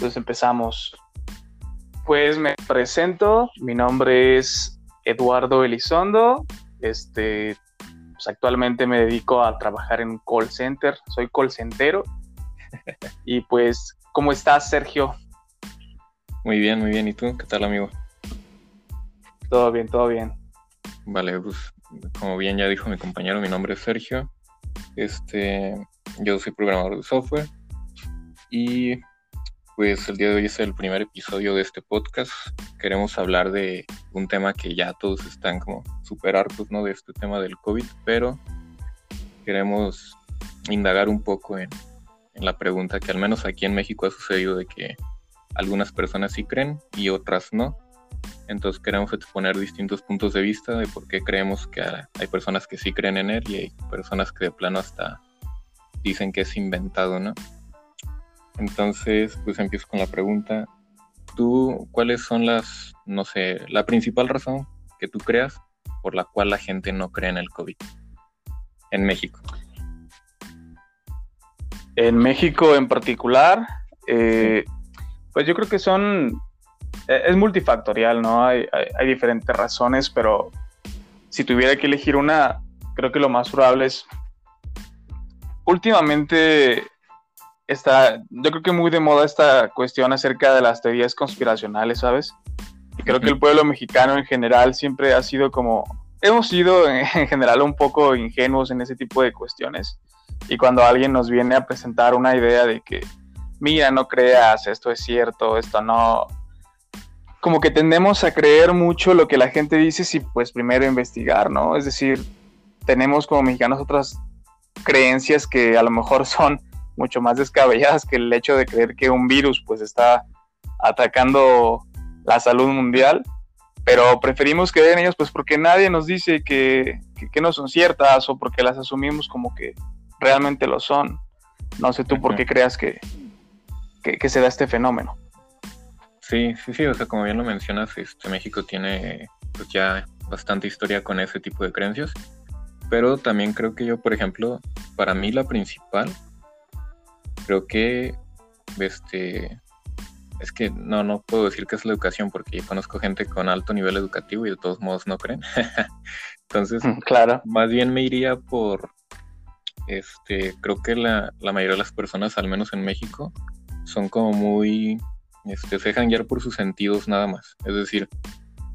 Entonces empezamos. Pues me presento, mi nombre es Eduardo Elizondo. Este, pues actualmente me dedico a trabajar en un call center, soy call centero. y pues, ¿cómo estás, Sergio? Muy bien, muy bien. ¿Y tú? ¿Qué tal, amigo? Todo bien, todo bien. Vale, pues como bien ya dijo mi compañero, mi nombre es Sergio. Este, yo soy programador de software y pues el día de hoy es el primer episodio de este podcast. Queremos hablar de un tema que ya todos están como super hartos, ¿no? De este tema del COVID, pero queremos indagar un poco en, en la pregunta que al menos aquí en México ha sucedido de que algunas personas sí creen y otras no. Entonces queremos exponer distintos puntos de vista de por qué creemos que hay personas que sí creen en él y hay personas que de plano hasta dicen que es inventado, ¿no? Entonces, pues empiezo con la pregunta. ¿Tú cuáles son las, no sé, la principal razón que tú creas por la cual la gente no cree en el COVID en México? En México en particular, eh, pues yo creo que son, e, es multifactorial, ¿no? Hay, hay, diferentes razones, pero si tuviera que elegir una, creo que lo más probable es, últimamente está, yo creo que muy de moda esta cuestión acerca de las teorías conspiracionales, ¿sabes? Y creo que el pueblo mexicano en general siempre ha sido como, hemos sido en general un poco ingenuos en ese tipo de cuestiones. Y cuando alguien nos viene a presentar una idea de que, mira, no creas, esto es cierto, esto no, como que tendemos a creer mucho lo que la gente dice si pues primero investigar, ¿no? Es decir, tenemos como mexicanos otras creencias que a lo mejor son mucho más descabelladas que el hecho de creer que un virus pues está atacando la salud mundial, pero preferimos creer en ellos pues porque nadie nos dice que, que, no son ciertas o porque las asumimos como que realmente lo son. No sé tú por qué creas que, que, se da este fenómeno. Sí, sí, sí, o sea, como bien lo mencionas, este, México tiene pues ya bastante historia con ese tipo de creencias, pero también creo que yo, por ejemplo, para mí la principal creo que este es que no, no puedo decir que es la educación porque yo conozco gente con alto nivel educativo y de todos modos no creen. Entonces, claro. más bien me iría por, este, creo que la, la, mayoría de las personas, al menos en México, son como muy, este, se dejan guiar por sus sentidos nada más. Es decir,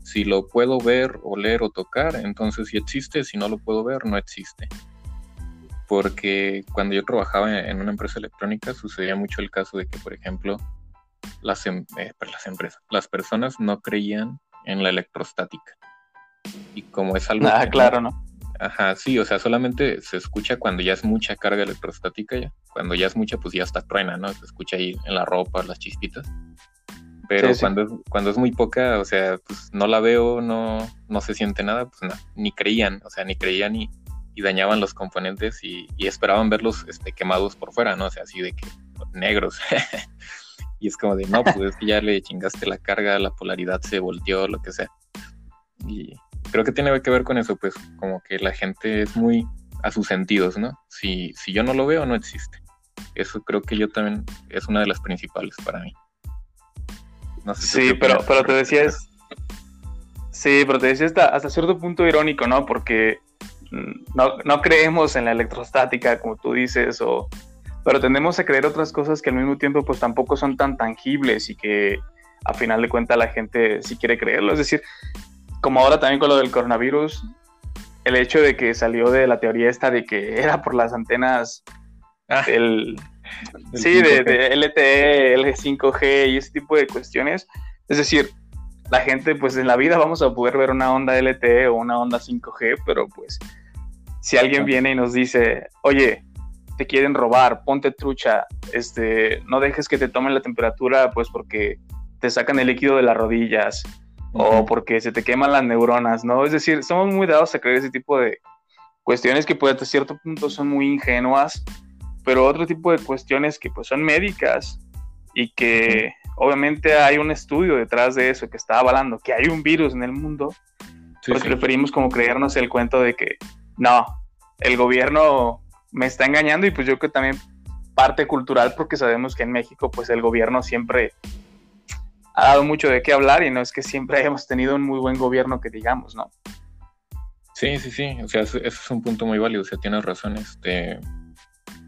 si lo puedo ver, oler o tocar, entonces sí existe, si no lo puedo ver, no existe porque cuando yo trabajaba en una empresa electrónica sucedía mucho el caso de que, por ejemplo, las, em, eh, las empresas, las personas no creían en la electrostática. Y como es algo... Ah, claro, ¿no? Ajá, sí, o sea, solamente se escucha cuando ya es mucha carga electrostática, ya. Cuando ya es mucha, pues ya está truena, ¿no? Se escucha ahí en la ropa, las chispitas. Pero cuando, Es, cuando es muy poca, o sea, pues no la veo, no, no se siente nada, pues no, ni creían, o sea, ni creían ni, y dañaban los componentes y, esperaban verlos este, quemados por fuera, ¿no? O sea, así de que negros. y es como de, no, pues es que ya le chingaste la carga, la polaridad se volteó, lo que sea. Y creo que tiene que ver con eso, pues como que la gente es muy a sus sentidos, ¿no? Si, si yo no lo veo, no existe. Eso creo que yo también es una de las principales para mí. No sé sí, pero, pero te decías... Sí, pero te decía hasta, hasta cierto punto irónico, ¿no? Porque no, creemos en la electrostática, como tú dices, o, pero tendemos a creer otras cosas que al mismo tiempo pues tampoco son tan tangibles y que a final de cuentas la gente sí quiere creerlo. Es decir, como ahora también con lo del coronavirus, el hecho de que salió de la teoría esta de que era por las antenas ah, del, sí, de, de, LTE, L5G y ese tipo de cuestiones. Es decir, la gente pues en la vida vamos a poder ver una onda LTE o una onda 5G, pero pues si alguien viene y nos dice, oye, te quieren robar, ponte trucha, este, no dejes que te tomen la temperatura, pues porque te sacan el líquido de las rodillas o porque se te queman las neuronas, ¿no? Es decir, somos muy dados a creer ese tipo de cuestiones que pues hasta cierto punto son muy ingenuas, pero otro tipo de cuestiones que pues son médicas y que obviamente hay un estudio detrás de eso que está avalando que hay un virus en el mundo, pues preferimos como creernos el cuento de que no, el gobierno me está engañando y pues yo que también parte cultural porque sabemos que en México pues el gobierno siempre ha dado mucho de qué hablar y no es que siempre hayamos tenido un muy buen gobierno que digamos, ¿no? Sí, sí, sí, o sea, eso, es un punto muy válido, o sea, tienes razón, este,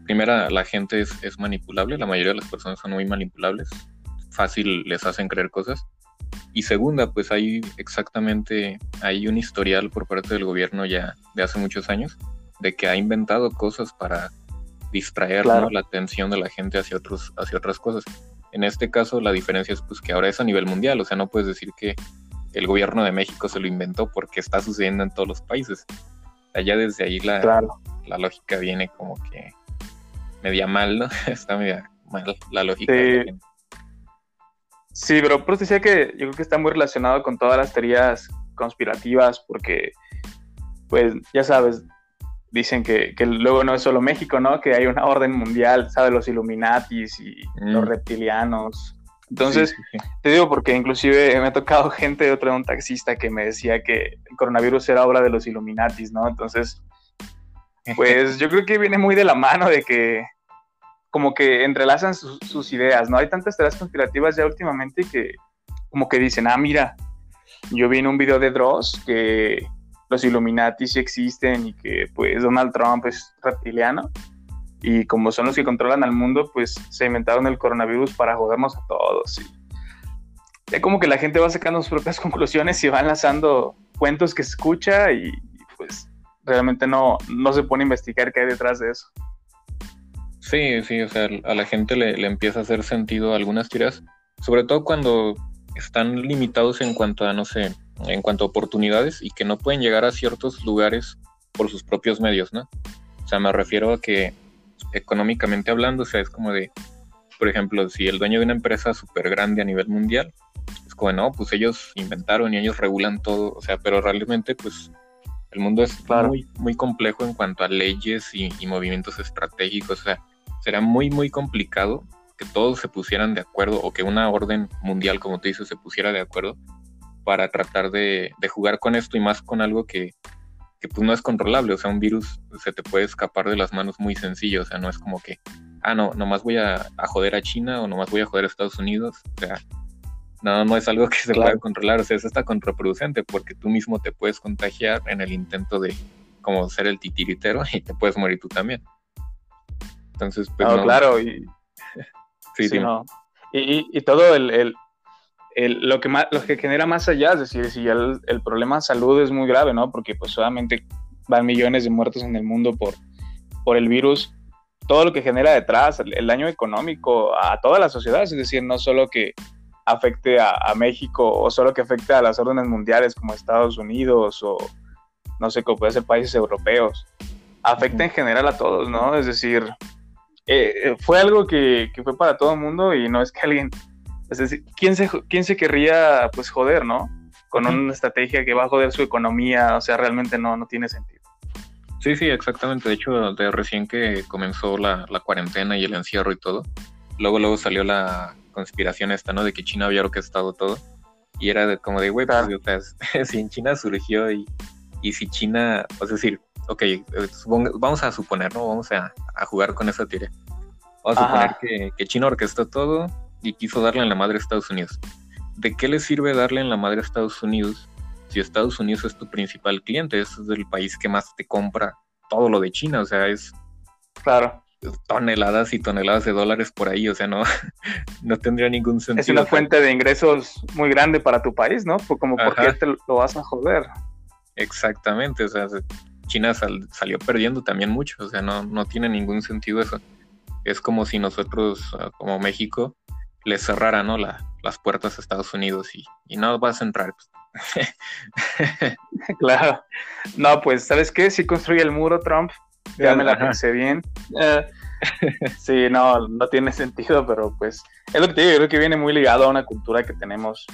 primera, la gente es, es, manipulable, la mayoría de las personas son muy manipulables, fácil les hacen creer cosas, y segunda, pues hay exactamente, hay un historial por parte del gobierno ya de hace muchos años, de que ha inventado cosas para distraer la atención de la gente hacia, otros, hacia otras cosas. En este caso, la diferencia es pues, que ahora es a nivel mundial, o sea, no puedes decir que el gobierno de México se lo inventó porque está sucediendo en todos los países. Allá desde ahí la, la lógica viene como que media mal, ¿no? está media mal la lógica. Sí, sí pero pues decía que yo creo que está muy relacionado con todas las teorías conspirativas porque, pues, ya sabes, dicen que, luego no es solo México, ¿no? Que hay una orden mundial, ¿sabes? Los Illuminatis y los mm. reptilianos. Entonces, te digo porque inclusive me ha tocado gente, de otro un taxista que me decía que el coronavirus era obra de los Illuminatis, ¿no? Entonces, pues yo creo que viene muy de la mano de que como que entrelazan sus ideas, ¿no? Hay tantas teorías conspirativas ya últimamente que como que dicen, ah, mira, yo vi en un video de Dross que los Illuminati sí existen y que pues Donald Trump es reptiliano y como son los que controlan al mundo, pues se inventaron el coronavirus para jodernos a todos. Y ya como que la gente va sacando sus propias conclusiones y va enlazando cuentos que escucha y pues realmente no, no se pone a investigar qué hay detrás de eso. Sí, sí, o sea, a la gente le, le empieza a hacer sentido algunas tiras, sobre todo cuando están limitados en cuanto a, no sé, en cuanto a oportunidades y que no pueden llegar a ciertos lugares por sus propios medios, ¿no? O sea, me refiero a que económicamente hablando, o sea, es como de, por ejemplo, si el dueño de una empresa súper grande a nivel mundial, es como, no, pues ellos inventaron y ellos regulan todo, o sea, pero realmente, pues, el mundo es muy, muy complejo en cuanto a leyes y, y movimientos estratégicos, o sea, será muy, muy complicado que todos se pusieran de acuerdo o que una orden mundial, como te dices, se pusiera de acuerdo para tratar de, jugar con esto y más con algo que, pues no es controlable, o sea, un virus se te puede escapar de las manos muy sencillo, o sea, no es como que, ah, no, nomás voy a, joder a China o nomás voy a joder a Estados Unidos, o sea, no, no es algo que se pueda controlar, o sea, eso está contraproducente porque tú mismo te puedes contagiar en el intento de como ser el titiritero y te puedes morir tú también. Entonces, pues... No, claro, y... sí, sí no. Y, todo el lo, que más, lo que genera más allá, es decir, si ya el, problema de salud es muy grave, ¿no? Porque pues solamente van millones de muertos en el mundo por, por el virus, todo lo que genera detrás, el, daño económico a todas las sociedades, es decir, no solo que afecte a, México o solo que afecte a las órdenes mundiales como Estados Unidos o no sé, como puede ser países europeos, afecta en general a todos, ¿no? Es decir, eh, eh, fue algo que, que, fue para todo el mundo y no es que alguien es decir, ¿quién se, quién se querría pues joder, no? Con una estrategia que va a joder su economía, o sea, realmente no, no tiene sentido. Sí, sí, exactamente. De hecho, de recién que comenzó la, cuarentena y el encierro y todo, luego, luego salió la conspiración esta, ¿no? De que China había orquestado todo. Y era de, como de, güey, pues, si en China surgió y, y si China, es decir, ok, eh, vamos a suponer, ¿no? Vamos a, jugar con esa teoría. Vamos a suponer que, que China orquestó todo, y quiso darle en la madre a Estados Unidos. ¿De qué le sirve darle en la madre a Estados Unidos si Estados Unidos es tu principal cliente? Es el país que más te compra todo lo de China, o sea, es... Claro. Toneladas y toneladas de dólares por ahí, o sea, no, no tendría ningún sentido. Es una fuente de ingresos muy grande para tu país, ¿no? Como, ¿por qué te lo vas a joder? Exactamente, o sea, China salió perdiendo también mucho, o sea, no, no tiene ningún sentido eso. Es como si nosotros, ah, como México, le cerrara ¿no? las puertas a Estados Unidos y, y no vas a entrar. Pues. claro. No, pues, ¿sabes qué? Si construye el muro Trump, ya me la pensé bien. Eh, sí, no, no tiene sentido, pero pues es lo que te digo, creo que viene muy ligado a una cultura que tenemos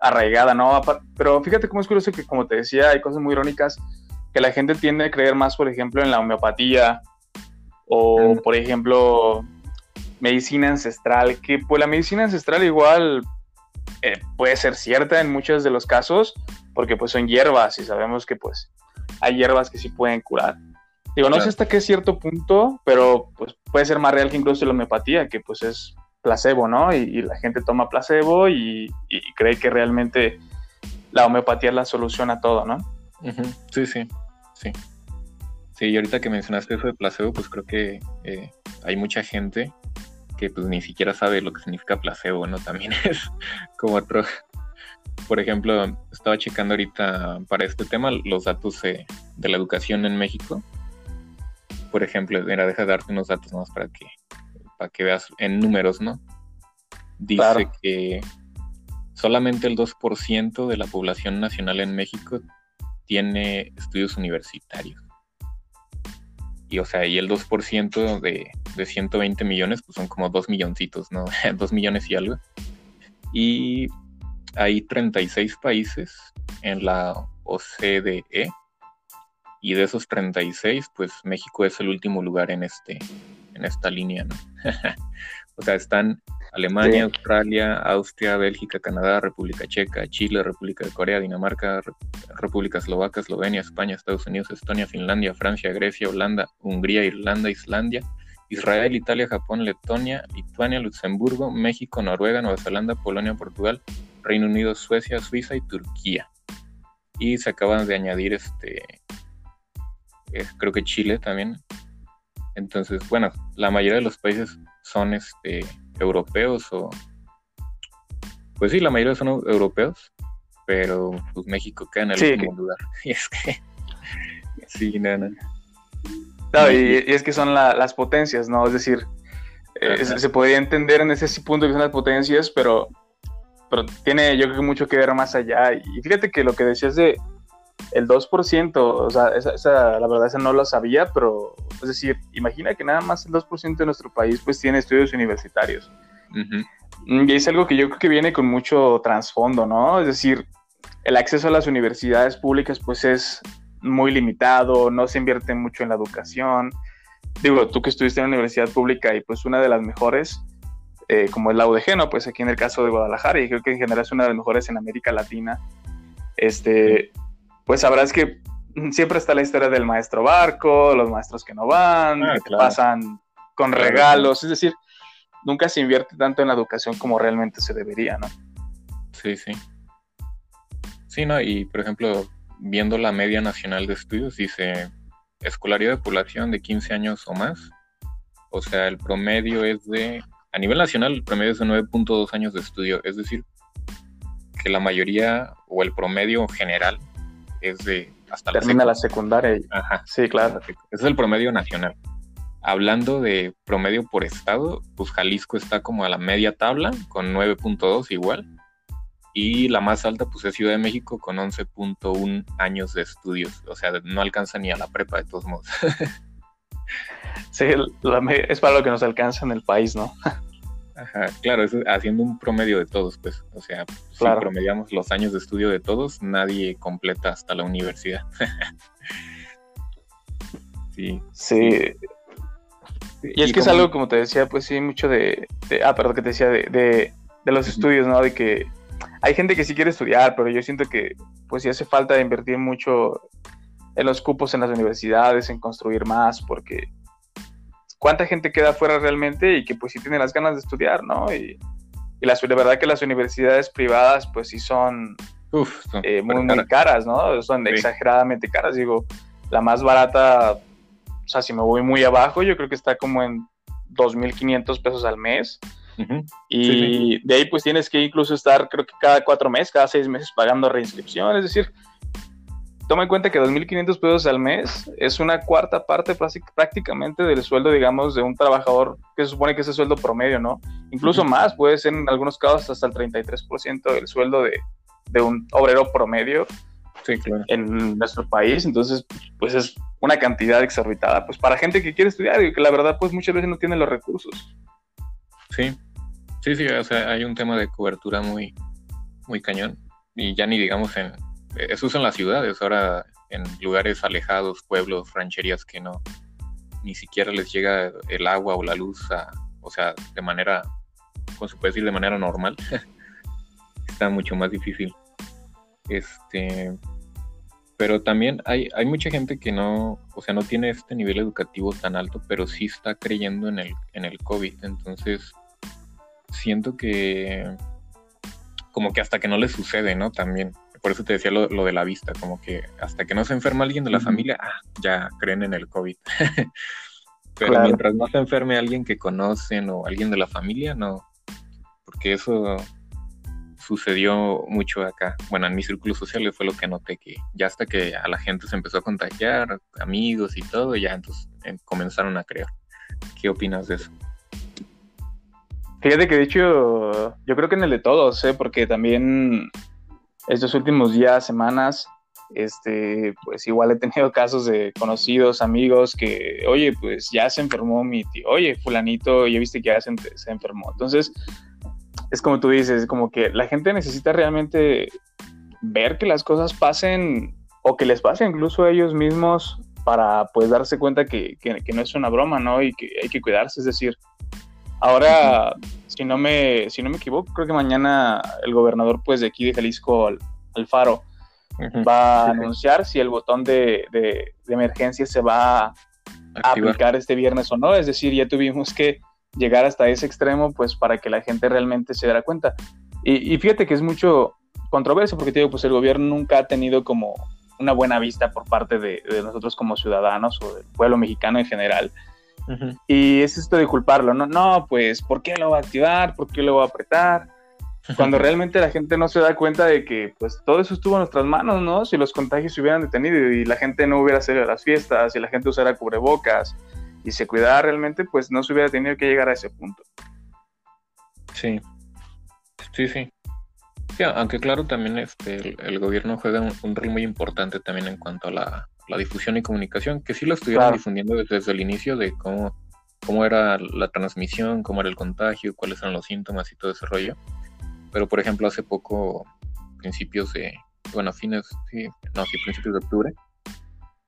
arraigada, ¿no? Pero fíjate cómo es curioso que, como te decía, hay cosas muy irónicas que la gente tiende a creer más, por ejemplo, en la homeopatía o, por ejemplo, medicina ancestral, que pues la medicina ancestral igual eh, puede ser cierta en muchos de los casos, porque pues son hierbas y sabemos que pues hay hierbas que sí pueden curar. Digo, no sé hasta qué cierto punto, pero pues puede ser más real que incluso la homeopatía, que pues es placebo, ¿no? Y, la gente toma placebo y, cree que realmente la homeopatía es la solución a todo, ¿no? Sí, sí, sí. Sí, y ahorita que mencionaste eso de placebo, pues creo que eh, hay mucha gente que pues ni siquiera sabe lo que significa placebo, ¿no? También es como otro... Por ejemplo, estaba checando ahorita para este tema los datos de la educación en México. Por ejemplo, mira, deja de darte unos datos más para que, para que veas en números, ¿no? Dice que solamente el 2% de la población nacional en México tiene estudios universitarios. Y o sea, y el 2% de, de 120 millones, pues son como 2 milloncitos, ¿no? 2 millones y algo. Y hay 36 países en la OCDE. Y de esos 36, pues México es el último lugar en, este, en esta línea, ¿no? o sea, están Alemania, Australia, Austria, Bélgica, Canadá, República Checa, Chile, República de Corea, Dinamarca, República Eslovaca, Eslovenia, España, Estados Unidos, Estonia, Finlandia, Francia, Grecia, Holanda, Hungría, Irlanda, Islandia, Israel, Italia, Japón, Letonia, Lituania, Luxemburgo, México, Noruega, Nueva Zelanda, Polonia, Portugal, Reino Unido, Suecia, Suiza y Turquía. Y se acaban de añadir este eh, creo que Chile también. Entonces, bueno, la mayoría de los países son este europeos o pues sí, la mayoría son europeos, pero pues México queda en el último lugar. Y es que sí, nada. No, y, es que son las potencias, ¿no? Es decir, eh, se podría entender en ese punto que son las potencias, pero, pero tiene yo creo que mucho que ver más allá. Y fíjate que lo que decías de el 2%, o sea, esa, la verdad esa no lo sabía, pero es decir, imagina que nada más el 2% de nuestro país pues tiene estudios universitarios. Y es algo que yo creo que viene con mucho trasfondo, ¿no? Es decir, el acceso a las universidades públicas pues es muy limitado, no se invierte mucho en la educación. Digo, tú que estuviste en la universidad pública y pues una de las mejores, eh, como es la UDG, ¿no? Pues aquí en el caso de Guadalajara, y creo que en general es una de las mejores en América Latina. Este, pues sabrás que siempre está la historia del maestro barco, los maestros que no van, ah, que pasan con regalos, es decir, nunca se invierte tanto en la educación como realmente se debería, ¿no? Sí, sí. Sí, ¿no? Y por ejemplo, viendo la media nacional de estudios, dice escolaridad de población de 15 años o más. O sea, el promedio es de, a nivel nacional, el promedio es de 9.2 años de estudio. Es decir, que la mayoría o el promedio general es de hasta Termina la, secundaria. Ajá. Sí, claro. Ese es el promedio nacional. Hablando de promedio por estado, pues Jalisco está como a la media tabla, con 9.2 igual. Y la más alta, pues es Ciudad de México, con 11.1 años de estudios. O sea, no alcanza ni a la prepa, de todos modos. sí, es para lo que nos alcanza en el país, ¿no? Ajá, claro, es haciendo un promedio de todos, pues. O sea, si promediamos los años de estudio de todos, nadie completa hasta la universidad. sí. Sí. Y, es que es algo, como te decía, pues sí, mucho de. ah, perdón, que te decía de, los estudios, ¿no? De que hay gente que sí quiere estudiar, pero yo siento que, pues sí hace falta invertir mucho en los cupos en las universidades, en construir más, porque cuánta gente queda fuera realmente y que pues sí tiene las ganas de estudiar, ¿no? Y, y la, verdad que las universidades privadas pues sí son, eh, muy, muy caras, ¿no? Son exageradamente caras, digo, la más barata, o sea, si me voy muy abajo, yo creo que está como en 2.500 pesos al mes. Y de ahí pues tienes que incluso estar, creo que cada cuatro meses, cada seis meses pagando reinscripción, es decir, toma en cuenta que 2.500 pesos al mes es una cuarta parte prácticamente del sueldo, digamos, de un trabajador que se supone que es el sueldo promedio, ¿no? Incluso más, puede ser en algunos casos hasta el 33% del sueldo de, un obrero promedio en nuestro país. Entonces, pues es una cantidad exorbitada, pues para gente que quiere estudiar y que la verdad, pues muchas veces no tiene los recursos. Sí, sí, sí, o sea, hay un tema de cobertura muy, muy cañón. Y ya ni digamos en, eso es en las ciudades, ahora en lugares alejados, pueblos, rancherías que no, ni siquiera les llega el agua o la luz, o sea, de manera, como se puede decir, de manera normal, está mucho más difícil. Este, pero también hay, hay mucha gente que no, o sea, no tiene este nivel educativo tan alto, pero sí está creyendo en el, en el COVID. Entonces, siento que como que hasta que no le sucede, ¿no? También. Por eso te decía lo, de la vista, como que hasta que no se enferma alguien de la familia, ah, ya creen en el COVID. Pero mientras no se enferme alguien que conocen o alguien de la familia, no. Porque eso sucedió mucho acá. Bueno, en mi círculo social fue lo que noté, que ya hasta que a la gente se empezó a contagiar, amigos y todo, ya entonces eh, comenzaron a creer. ¿Qué opinas de eso? Fíjate que de hecho, yo creo que en el de todos, ¿eh? porque también estos últimos días, semanas, este, pues igual he tenido casos de conocidos, amigos que, oye, pues ya se enfermó mi tío, oye, fulanito, ya viste que ya se, enfermó. Entonces, es como tú dices, como que la gente necesita realmente ver que las cosas pasen o que les pase incluso a ellos mismos para pues darse cuenta que, que, que no es una broma, ¿no? Y que hay que cuidarse, es decir, Ahora, si no me, si no me equivoco, creo que mañana el gobernador pues de aquí de Jalisco, Alfaro, va a anunciar si el botón de, emergencia se va a aplicar este viernes o no. Es decir, ya tuvimos que llegar hasta ese extremo pues para que la gente realmente se diera cuenta. Y, fíjate que es mucho controversia porque te digo, pues el gobierno nunca ha tenido como una buena vista por parte de, de nosotros como ciudadanos o del pueblo mexicano en general y es esto de culparlo, no, no, pues, ¿por qué lo va a activar? ¿Por qué lo va a apretar? Cuando realmente la gente no se da cuenta de que, pues, todo eso estuvo en nuestras manos, ¿no? Si los contagios se hubieran detenido y la gente no hubiera salido a las fiestas, y la gente usara cubrebocas y se cuidara realmente, pues no se hubiera tenido que llegar a ese punto. Sí, sí, sí. aunque claro, también este, el, gobierno juega un, rol muy importante también en cuanto a la, la difusión y comunicación, que sí lo estuvieron difundiendo desde, el inicio de cómo, cómo era la transmisión, cómo era el contagio, cuáles eran los síntomas y todo ese rollo. Pero, por ejemplo, hace poco, principios de, bueno, fines, sí, no, sí, principios de octubre,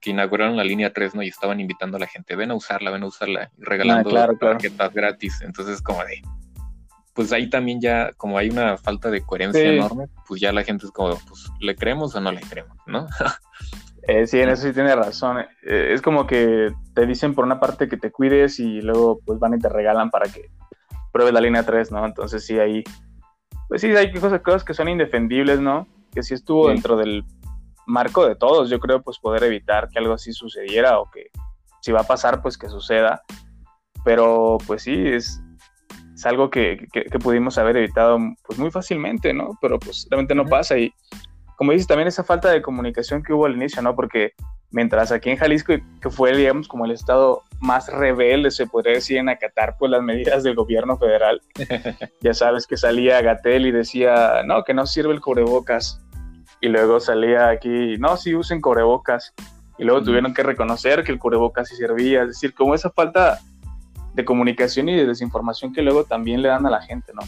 que inauguraron la línea 3, ¿no? Y estaban invitando a la gente, ven a usarla, ven a usarla, y regalando ah, tarjetas gratis. Entonces, como de, pues ahí también ya, como hay una falta de coherencia enorme, pues ya la gente es como, pues, ¿le creemos o no le creemos, no? Eh, sí, en eso sí tiene razón. Eh, es como que te dicen por una parte que te cuides y luego pues van y te regalan para que pruebes la línea 3, ¿no? Entonces sí, ahí, pues sí, hay cosas, cosas que son indefendibles, ¿no? Que sí estuvo dentro del marco de todos, yo creo, pues poder evitar que algo así sucediera o que si va a pasar, pues que suceda. Pero pues sí, es, es algo que, que, que, pudimos haber evitado pues muy fácilmente, ¿no? Pero pues realmente no pasa y como dices, también esa falta de comunicación que hubo al inicio, ¿no? Porque mientras aquí en Jalisco, que fue, digamos, como el estado más rebelde, se podría decir, en acatar pues las medidas del gobierno federal, ya sabes que salía Gatel y decía, no, que no sirve el cubrebocas, y luego salía aquí, no, sí usen cubrebocas, y luego tuvieron que reconocer que el cubrebocas sí servía, es decir, como esa falta de comunicación y de desinformación que luego también le dan a la gente, ¿no?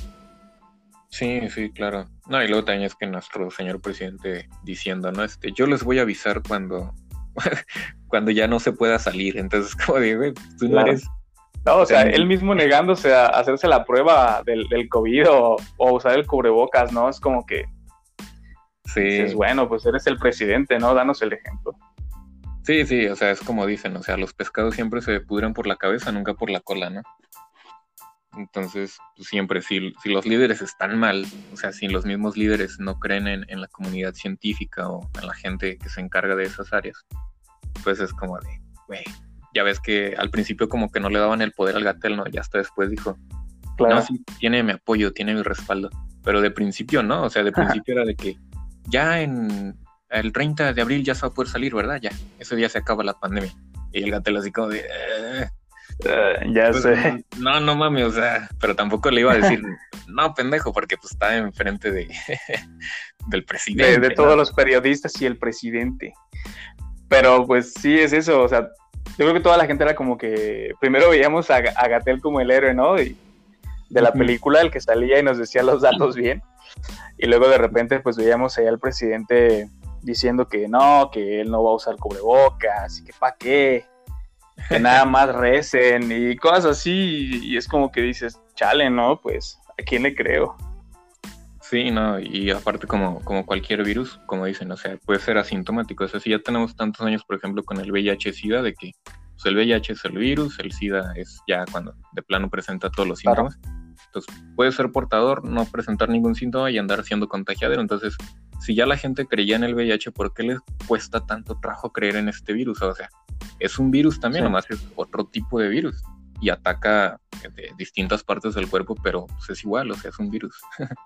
Sí, sí, claro. No, y luego también es que nuestro señor presidente diciendo, ¿no? Este, yo les voy a avisar cuando, cuando ya no se pueda salir. Entonces, como digo, tú no eres. No, o sea, él mismo negándose a hacerse la prueba del, del COVID o, usar el cubrebocas, ¿no? Es como que. Sí. Es bueno, pues eres el presidente, ¿no? Danos el ejemplo. Sí, sí, o sea, es como dicen, o sea, los pescados siempre se pudren por la cabeza, nunca por la cola, ¿no? Entonces, pues, siempre, si, si, los líderes están mal, o sea, si los mismos líderes no creen en, la comunidad científica o en la gente que se encarga de esas áreas, pues es como de, güey, ya ves que al principio como que no le daban el poder al Gatel, ¿no? Y hasta después dijo, claro. no, sí, tiene mi apoyo, tiene mi respaldo, pero de principio no, o sea, de principio era de que ya en el 30 de abril ya se va a poder salir, ¿verdad? Ya, ese día se acaba la pandemia. Y el Gatel así como de... Eh, eh, ya pues, sé. No, no mames, o sea, pero tampoco le iba a decir, no, pendejo, porque pues está enfrente de, del presidente. De, todos los periodistas y el presidente. Pero pues sí es eso, o sea, yo creo que toda la gente era como que, primero veíamos a, Gatel como el héroe, ¿no? de la película, el que salía y nos decía los datos bien. Y luego de repente pues veíamos ahí al presidente diciendo que no, que él no va a usar cubrebocas y que pa' qué que nada más recen y cosas así, y es como que dices, chale, ¿no? Pues, ¿a quién le creo? Sí, no, y aparte como, como cualquier virus, como dicen, o sea, puede ser asintomático. O sea, si ya tenemos tantos años, por ejemplo, con el VIH-Sida, de que pues, el VIH es el virus, el SIDA es ya cuando de plano presenta todos los síntomas. Entonces, puede ser portador, no presentar ningún síntoma y andar siendo contagiadero. Entonces, si ya la gente creía en el VIH, ¿por qué les cuesta tanto trabajo creer en este virus? O sea, es un virus también, nomás es otro tipo de virus y ataca de distintas partes del cuerpo, pero pues, es igual, o sea, es un virus.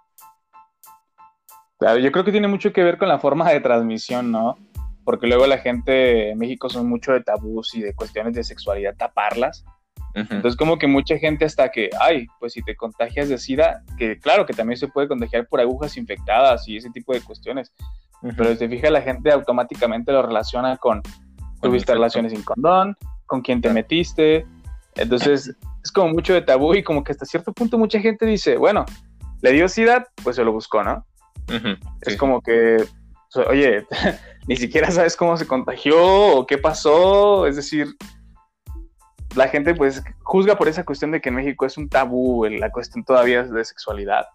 Claro, yo creo que tiene mucho que ver con la forma de transmisión, ¿no? Porque luego la gente en México son mucho de tabús y de cuestiones de sexualidad, taparlas. Entonces como que mucha gente hasta que, ay, pues si te contagias de SIDA, que claro que también se puede contagiar por agujas infectadas y ese tipo de cuestiones, pero si te fijas la gente automáticamente lo relaciona con, tuviste relaciones sin condón, con quién te metiste, entonces es como mucho de tabú y como que hasta cierto punto mucha gente dice, bueno, le dio SIDA, pues se lo buscó, ¿no? es como que, oye, ni siquiera sabes cómo se contagió o qué pasó, es decir, la gente pues juzga por esa cuestión de que en México es un tabú la cuestión todavía de sexualidad.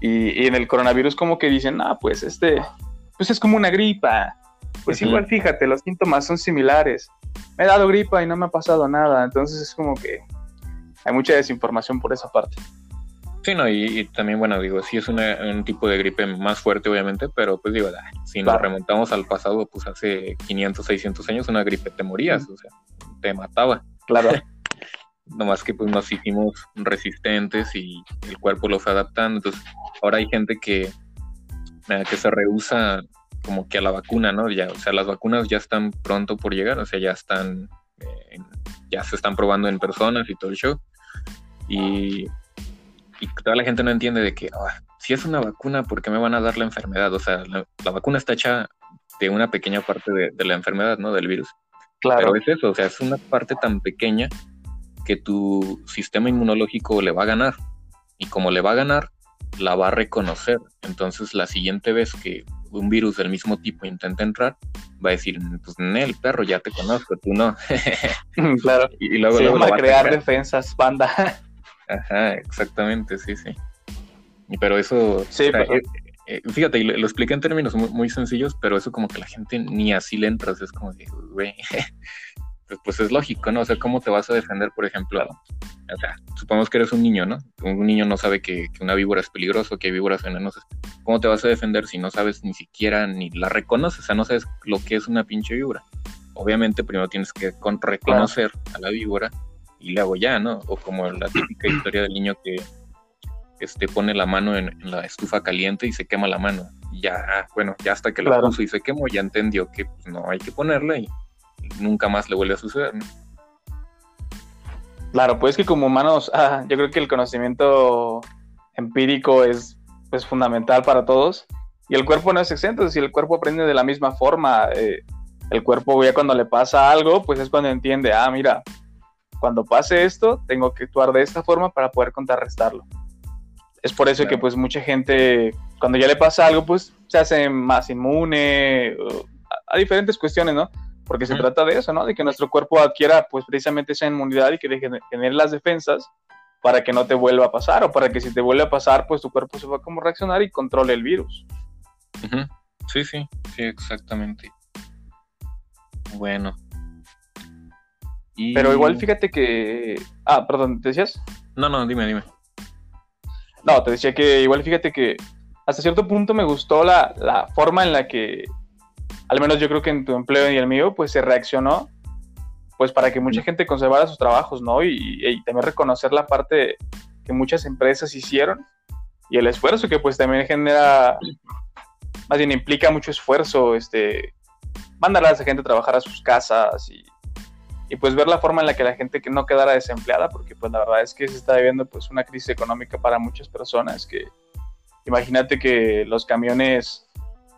Y, en el coronavirus como que dicen, ah, pues este, pues es como una gripa. Pues igual fíjate, los síntomas son similares. Me he dado gripa y no me ha pasado nada. Entonces es como que hay mucha desinformación por esa parte. Sí, no, y, también, bueno, digo, sí es un tipo de gripe más fuerte, obviamente, pero pues digo, si nos remontamos al pasado, pues hace 500, 600 años, una gripe te morías, o sea, te mataba. Claro. Nomás que pues nos hicimos resistentes y el cuerpo lo fue adaptando. Entonces, ahora hay gente que, que se rehúsa como que a la vacuna, ¿no? Ya, o sea, las vacunas ya están pronto por llegar, o sea, ya están, eh, ya se están probando en personas y todo el show. Y toda la gente no entiende de que ah, si es una vacuna, ¿por qué me van a dar la enfermedad? O sea, la, vacuna está hecha de una pequeña parte de, la enfermedad, ¿no? Del virus. Claro. Pero es eso, o sea, es una parte tan pequeña que tu sistema inmunológico le va a ganar. Y como le va a ganar, la va a reconocer. Entonces, la siguiente vez que un virus del mismo tipo intenta entrar, va a decir, pues el perro, ya te conozco, tú no. claro. Y, luego, luego va a crear defensas, banda. Ajá, exactamente, sí, sí. Pero eso, sí, eh, eh, fíjate, y lo, expliqué en términos muy, sencillos, pero eso como que la gente ni así le entras, es como de, güey, pues, pues, es lógico, ¿no? O sea, ¿cómo te vas a defender, por ejemplo? O sea, supongamos que eres un niño, ¿no? Un niño no sabe que, una víbora es peligroso, que hay víboras venenosas. ¿Cómo te vas a defender si no sabes ni siquiera ni la reconoces? O sea, no sabes lo que es una pinche víbora. Obviamente primero tienes que reconocer a la víbora y le hago ya, ¿no? O como la típica historia del niño que este, pone la mano en, la estufa caliente y se quema la mano. Ya, bueno, ya hasta que la puso y se quemó, ya entendió que pues, no hay que ponerla y, nunca más le vuelve a suceder, ¿no? Claro, pues que como humanos, ah, yo creo que el conocimiento empírico es pues, fundamental para todos y el cuerpo no es exento, si el cuerpo aprende de la misma forma, eh, el cuerpo ya cuando le pasa algo, pues es cuando entiende, ah, mira, cuando pase esto, tengo que actuar de esta forma para poder contrarrestarlo. Es por eso que pues mucha gente, cuando ya le pasa algo, pues se hace más inmune a, diferentes cuestiones, ¿no? Porque se trata de eso, ¿no? De que nuestro cuerpo adquiera pues precisamente esa inmunidad y que deje tener las defensas para que no te vuelva a pasar o para que si te vuelve a pasar, pues tu cuerpo sepa cómo reaccionar y controle el virus. Sí, sí, sí, exactamente. Bueno, pero igual fíjate que... Ah, perdón, ¿te decías? No, no, dime, dime. No, te decía que igual fíjate que hasta cierto punto me gustó la, la forma en la que, al menos yo creo que en tu empleo y el mío, pues se reaccionó, pues para que mucha gente conservara sus trabajos, ¿no? Y, y también reconocer la parte que muchas empresas hicieron y el esfuerzo que pues también genera, más bien implica mucho esfuerzo, este, mandar a esa gente a trabajar a sus casas y y pues ver la forma en la que la gente que no quedara desempleada, porque pues la verdad es que se está viviendo pues una crisis económica para muchas personas, que imagínate que los camiones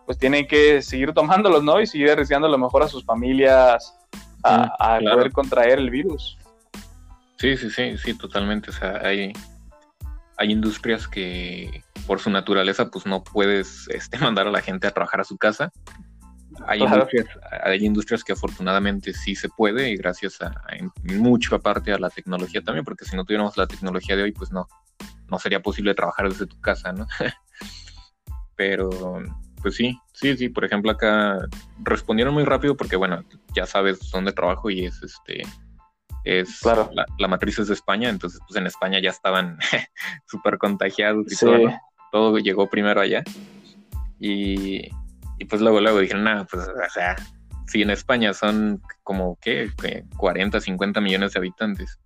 pues tienen que seguir tomándolos, ¿no? Y seguir arriesgando lo mejor a sus familias a, poder contraer el virus. Sí, sí, sí, sí, totalmente. O sea, hay, hay industrias que por su naturaleza pues no puedes este, mandar a la gente a trabajar a su casa hay, industrias, que afortunadamente sí se puede y gracias a, en mucha parte a la tecnología también, porque si no tuviéramos la tecnología de hoy, pues no, no sería posible trabajar desde tu casa, ¿no? pero pues sí, sí, sí, por ejemplo acá respondieron muy rápido porque bueno, ya sabes dónde trabajo y es este es claro. la, matriz es de España, entonces pues en España ya estaban súper contagiados y todo, todo llegó primero allá. Y, y pues luego, luego dijeron, nada, pues o sea, si en España son como, ¿qué? 40, 50 millones de habitantes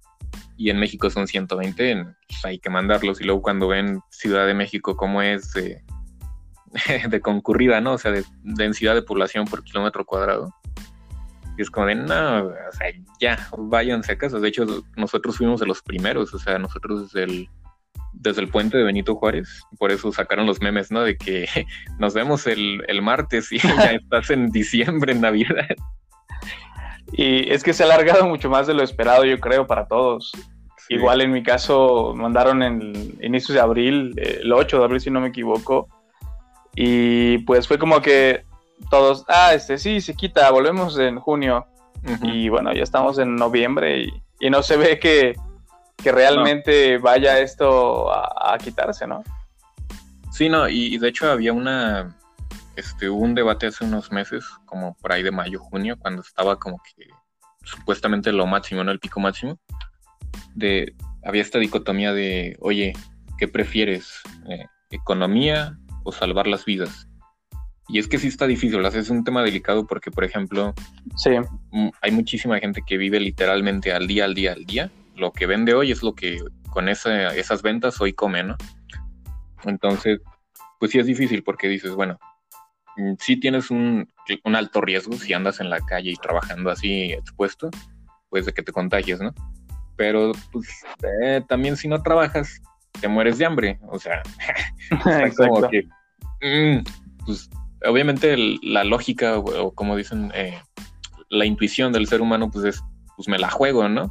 y en México son 120, pues hay que mandarlos. Y luego cuando ven Ciudad de México como es de, concurrida, ¿no? O sea, de densidad de población por kilómetro cuadrado, es como de, no, o sea, ya, váyanse a casa. De hecho, nosotros fuimos de los primeros, o sea, nosotros desde el, desde el puente de Benito Juárez, por eso sacaron los memes, ¿no? De que nos vemos el, el martes y ya estás en diciembre, en Navidad. Y es que se ha alargado mucho más de lo esperado, yo creo, para todos. Igual en mi caso, mandaron en inicios de abril, el 8 de abril, si no me equivoco. Y pues fue como que todos, ah, este sí, se quita, volvemos en junio. Y bueno, ya estamos en noviembre y, no se ve que, realmente vaya esto a, quitarse, ¿no? Sí, no, y, de hecho había una, este, hubo un debate hace unos meses, como por ahí de mayo, junio, cuando estaba como que supuestamente lo máximo, ¿no? El pico máximo, de, había esta dicotomía de, oye, ¿qué prefieres? Eh, ¿Economía o salvar las vidas? Y es que sí está difícil, es un tema delicado porque, por ejemplo, sí. hay muchísima gente que vive literalmente al día, al día, al día. Lo que vende hoy es lo que con esas ventas hoy come, ¿no? Entonces, pues sí es difícil porque dices, bueno, mm, sí tienes un, alto riesgo si andas en la calle y trabajando así expuesto, pues de que te contagies, ¿no? Pero pues eh, también si no trabajas, te mueres de hambre, o sea, como que, mm, pues obviamente la lógica o, como dicen, eh, la intuición del ser humano pues es, pues me la juego, ¿no?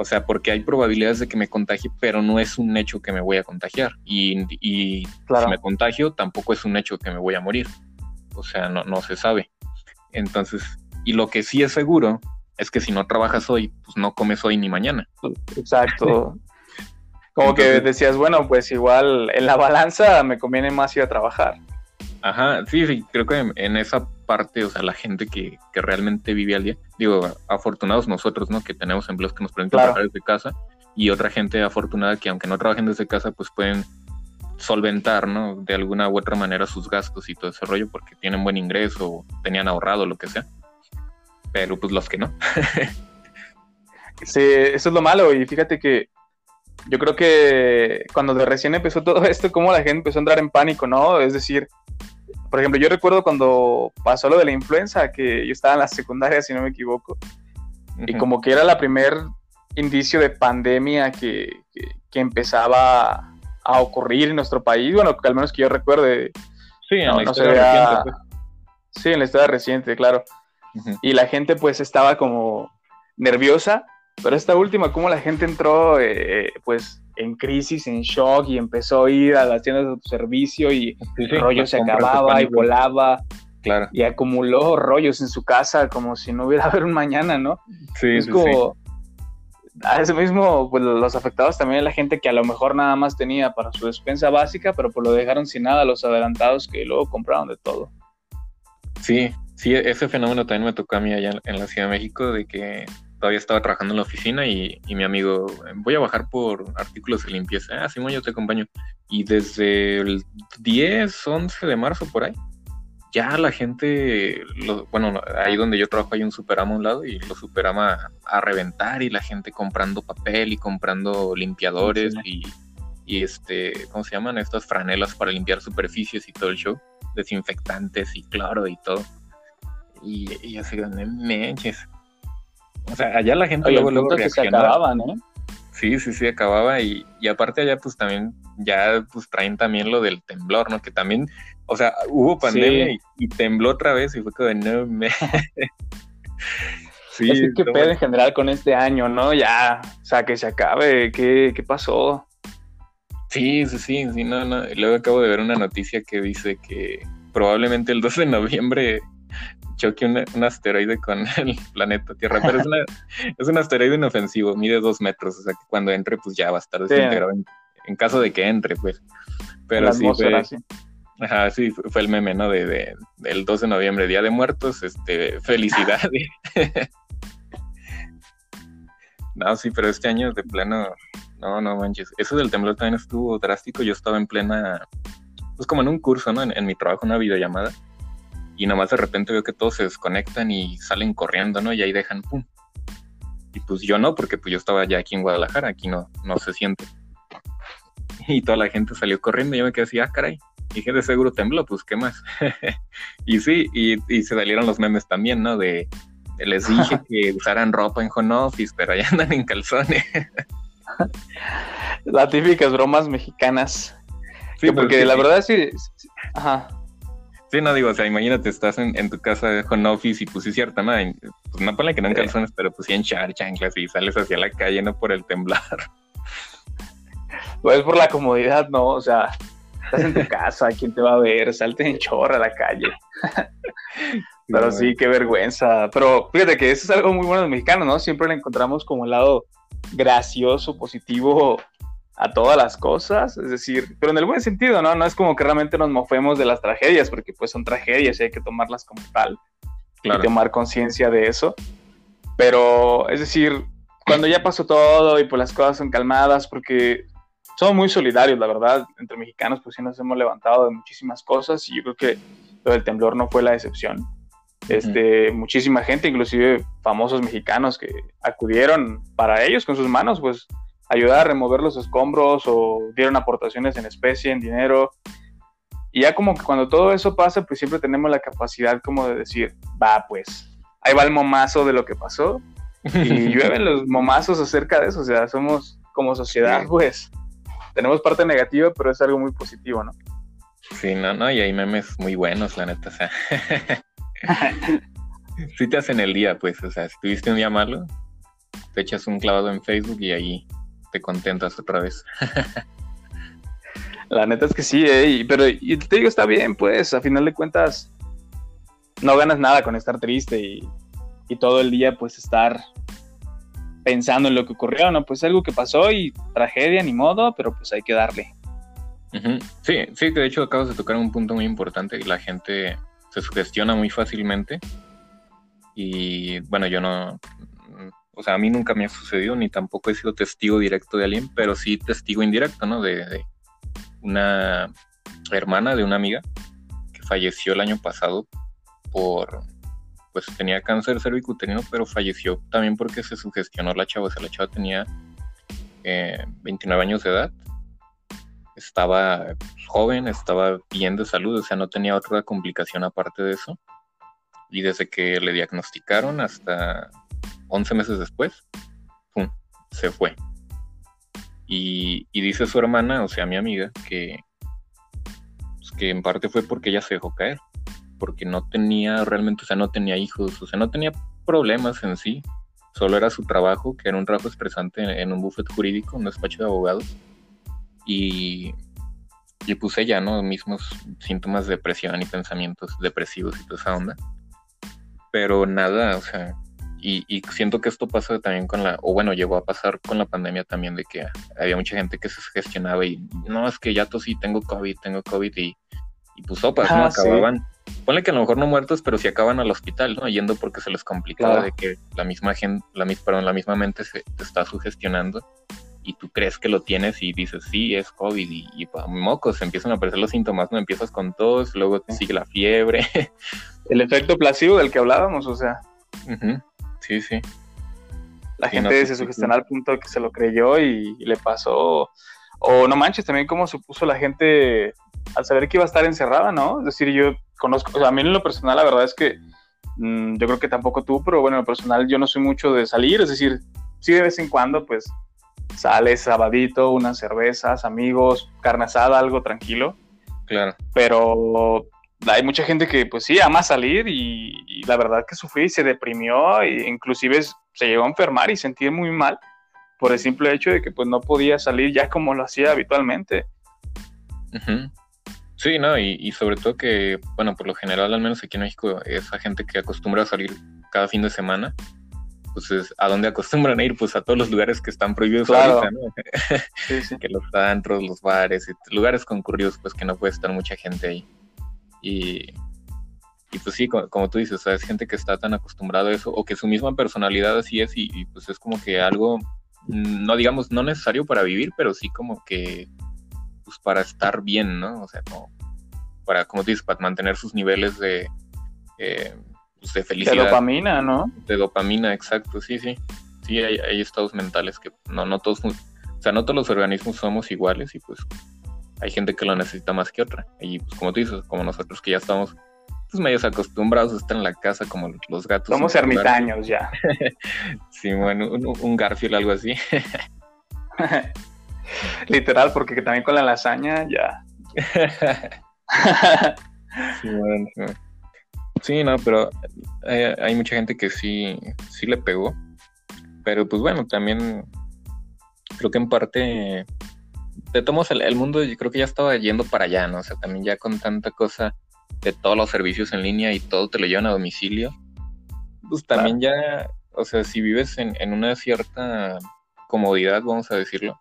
O sea, porque hay probabilidades de que me contagie, pero no es un hecho que me voy a contagiar. Y, y si me contagio, tampoco es un hecho que me voy a morir. O sea, no, no se sabe. Entonces, y lo que sí es seguro es que si no trabajas hoy, pues no comes hoy ni mañana. Exacto. Como que decías, bueno, pues igual en la balanza me conviene más ir a trabajar. Ajá, sí, sí, creo que en, esa parte, o sea, la gente que, realmente vive al día, digo, afortunados nosotros, ¿no? Que tenemos empleos que nos permiten trabajar desde casa y otra gente afortunada que aunque no trabajen desde casa, pues pueden solventar, ¿no? De alguna u otra manera sus gastos y todo ese rollo porque tienen buen ingreso, o tenían ahorrado, lo que sea. Pero pues los que no. sí, eso es lo malo y fíjate que yo creo que cuando recién empezó todo esto, como la gente empezó a entrar en pánico, ¿no? Es decir, por ejemplo, yo recuerdo cuando pasó lo de la influenza, que yo estaba en la secundaria, si no me equivoco, y como que era la primer indicio de pandemia que, empezaba a ocurrir en nuestro país, bueno, al menos que yo recuerde. Sí, en la historia reciente. Pues. Sí, en la historia reciente, claro. Y la gente pues estaba como nerviosa, pero esta última, como la gente entró eh, pues en crisis, en shock y empezó a ir a las tiendas de servicio y el rollo se acababa y volaba. Claro. Y acumuló rollos en su casa como si no hubiera haber un mañana, ¿no? Sí, es como a ese mismo, pues los afectados también la gente que a lo mejor nada más tenía para su despensa básica, pero pues lo dejaron sin nada, los adelantados que luego compraron de todo. Sí, sí, ese fenómeno también me tocó a mí allá en la Ciudad de México, de que todavía estaba trabajando en la oficina y, mi amigo, voy a bajar por artículos de limpieza. Ah, Simón, yo te acompaño. Y desde el 10, 11 de marzo por ahí, ya la gente, bueno, ahí donde yo trabajo hay un superama a un lado y lo superama a reventar y la gente comprando papel y comprando limpiadores y, y este, ¿cómo se llaman? Estas franelas para limpiar superficies y todo el show, desinfectantes y cloro y todo. Y, y así, menches o sea, allá la gente luego, luego reaccionaba. ¿no? Sí, sí, sí, acababa. Y, y aparte allá pues también, ya pues traen también lo del temblor, ¿no? Que también, o sea, hubo pandemia y, tembló otra vez y fue como, no me... sí, es que pedo en general con este año, ¿no? Ya, o sea, que se acabe, ¿qué, qué pasó? Sí, sí, sí, sí, no, no. Luego acabo de ver una noticia que dice que probablemente el 12 de noviembre choque un, asteroide con el planeta Tierra, pero es, es, un asteroide inofensivo, mide dos metros, o sea que cuando entre pues ya va a estar desintegrado en, caso de que entre, pues. Pero sí, Ajá, sí, fue el meme, ¿no? De, de, del 2 de noviembre, Día de Muertos, este, felicidad. no, sí, pero este año de plano, no, no manches. Eso del temblor también estuvo drástico. Yo estaba en plena, pues como en un curso, ¿no? En, mi trabajo, una videollamada. Y nomás de repente veo que todos se desconectan y salen corriendo, ¿no? Y ahí dejan, pum. Y pues yo no, porque pues yo estaba ya aquí en Guadalajara, aquí no, no se siente. Y toda la gente salió corriendo y yo me quedé así, ah, caray, dije, de seguro tembló, pues qué más. y sí, y, se salieron los memes también, ¿no? De, les dije que usaran ropa en home office, pero allá andan en calzones. Las típicas bromas mexicanas. Sí, pues porque la verdad sí, Ajá. Sí, no digo, o sea, imagínate, estás en, tu casa de home office y pues sí, cierta, ¿no? pues no ponle que no en calzones, pero pues sí en char, chanclas y sales hacia la calle, no por el temblar. Pues por la comodidad, ¿no? O sea, estás en tu casa, ¿quién te va a ver? Salte en chorra a la calle. Pero sí, qué vergüenza. Pero fíjate que eso es algo muy bueno de los mexicanos, ¿no? Siempre le encontramos como un lado gracioso, positivo a todas las cosas, es decir, pero en el buen sentido, ¿no? No es como que realmente nos mofemos de las tragedias, porque pues son tragedias y hay que tomarlas como tal y tomar conciencia de eso. Pero, es decir, cuando ya pasó todo y pues las cosas son calmadas, porque somos muy solidarios, la verdad, entre mexicanos, pues sí nos hemos levantado de muchísimas cosas y yo creo que lo del temblor no fue la excepción. Este, muchísima gente, inclusive famosos mexicanos que acudieron para ellos con sus manos, pues ayudar a remover los escombros o dieron aportaciones en especie, en dinero. Y ya como que cuando todo eso pasa, pues siempre tenemos la capacidad como de decir, va, pues, ahí va el momazo de lo que pasó. Y llueven los momazos acerca de eso, o sea, somos como sociedad, pues, tenemos parte negativa, pero es algo muy positivo, ¿no? Sí, no, no, y hay memes muy buenos, la neta, o sea. sí te hacen el día, pues, o sea, si tuviste un día malo, te echas un clavado en Facebook y ahí te contentas otra vez. la neta es que sí, eh, pero y te digo, está bien, pues, a final de cuentas, no ganas nada con estar triste y, y todo el día, pues, estar pensando en lo que ocurrió, ¿no? Pues algo que pasó y tragedia, ni modo, pero pues hay que darle. Sí, sí, de hecho acabas de tocar un punto muy importante y la gente se sugestiona muy fácilmente y bueno, yo no, o sea, a mí nunca me ha sucedido ni tampoco he sido testigo directo de alguien, pero sí testigo indirecto, ¿no? De, una hermana de una amiga que falleció el año pasado por pues tenía cáncer cervicuterino, pero falleció también porque se sugestionó la chava. O sea, la chava tenía 29 eh, años de edad, estaba joven, estaba bien de salud, o sea, no tenía otra complicación aparte de eso. Y desde que le diagnosticaron hasta 11 meses después, ¡pum! se fue. Y, dice su hermana, o sea, mi amiga, que, pues, que en parte fue porque ella se dejó caer porque no tenía realmente, o sea, no tenía hijos, o sea, no tenía problemas en sí, solo era su trabajo, que era un trabajo estresante en, un buffet jurídico, un despacho de abogados, y, y puse ya, ¿no? Mismos síntomas de depresión y pensamientos depresivos y toda esa onda. Pero nada, o sea, y, y, siento que esto pasa también con la, o bueno, llegó a pasar con la pandemia también, de que había mucha gente que se gestionaba y no, es que ya tosí, tengo COVID, tengo COVID y, y pues sopas, ¿no? Acababan ponle que a lo mejor no muertos, pero si acaban al hospital, ¿no? Yendo porque se les complicaba de que la misma gente, la, perdón, la misma mente se te está sugestionando y tú crees que lo tienes y dices, sí, es COVID y, y mocos, empiezan a aparecer los síntomas, ¿no? Empiezas con tos, luego te sigue la fiebre. El efecto placebo del que hablábamos, o sea. Sí, sí. La gente se sugestiona al punto de que se lo creyó y, le pasó. O no manches, también cómo se puso la gente al saber que iba a estar encerrada, ¿no? Es decir, yo conozco, o sea, a mí en lo personal la verdad es que mm, yo creo que tampoco tú, pero bueno, en lo personal yo no soy mucho de salir, es decir, sí de vez en cuando pues sales sabadito, unas cervezas, amigos, carne asada, algo tranquilo. Claro. Pero hay mucha gente que pues sí ama salir y, la verdad que sufrí, se deprimió e inclusive se llegó a enfermar y sentir muy mal por el simple hecho de que pues no podía salir ya como lo hacía habitualmente. Sí, no, y, sobre todo que, bueno, por lo general, al menos aquí en México, esa gente que acostumbra a salir cada fin de semana, pues es a dónde acostumbran a ir, pues a todos los lugares que están prohibidos ahorita, ¿no? que los antros, los bares, lugares concurridos, pues que no puede estar mucha gente ahí. Y, y pues sí, como, tú dices, o sea, es gente que está tan acostumbrada a eso, o que su misma personalidad así es, y, pues es como que algo, mm, no digamos, no necesario para vivir, pero sí como que, pues para estar bien, ¿no? O sea, como, para, como tú dices, para mantener sus niveles de, eh, pues, de felicidad. De dopamina, ¿no? De dopamina, exacto, sí, sí. Sí, hay, hay estados mentales que no, no todos, o sea, no todos los organismos somos iguales y pues hay gente que lo necesita más que otra. Y pues como tú dices, como nosotros que ya estamos pues medios acostumbrados a estar en la casa como los gatos. Somos ermitaños ya. sí, bueno, un, Garfield, algo así. Literal, porque también con la lasaña ya. sí, bueno, sí, no, pero hay, mucha gente que sí, sí le pegó. Pero pues bueno, también creo que en parte de tomos el, el, mundo yo creo que ya estaba yendo para allá, ¿no? O sea, también ya con tanta cosa de todos los servicios en línea y todo te lo llevan a domicilio, pues también ya, o sea, si vives en, en una cierta comodidad, vamos a decirlo,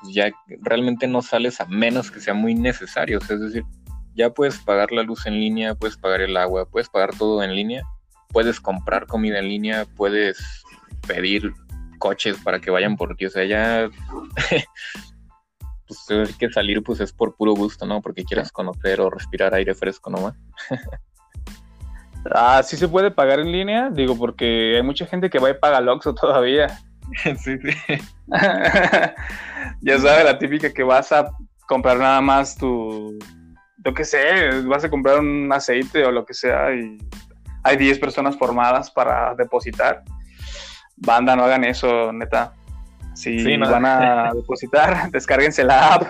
pues ya realmente no sales a menos que sea muy necesario. es decir, ya puedes pagar la luz en línea, puedes pagar el agua, puedes pagar todo en línea, puedes comprar comida en línea, puedes pedir coches para que vayan por ti. O sea, ya pues que salir pues es por puro gusto, ¿no? Porque quieras conocer o respirar aire fresco nomás. ah, sí se puede pagar en línea, digo, porque hay mucha gente que va y paga Loxo todavía. sí, sí. ya sabes, la típica que vas a comprar nada más tu, yo qué sé, vas a comprar un aceite o lo que sea y hay 10 personas formadas para depositar. Banda, no hagan eso, neta. Si van a depositar, descárguense la app.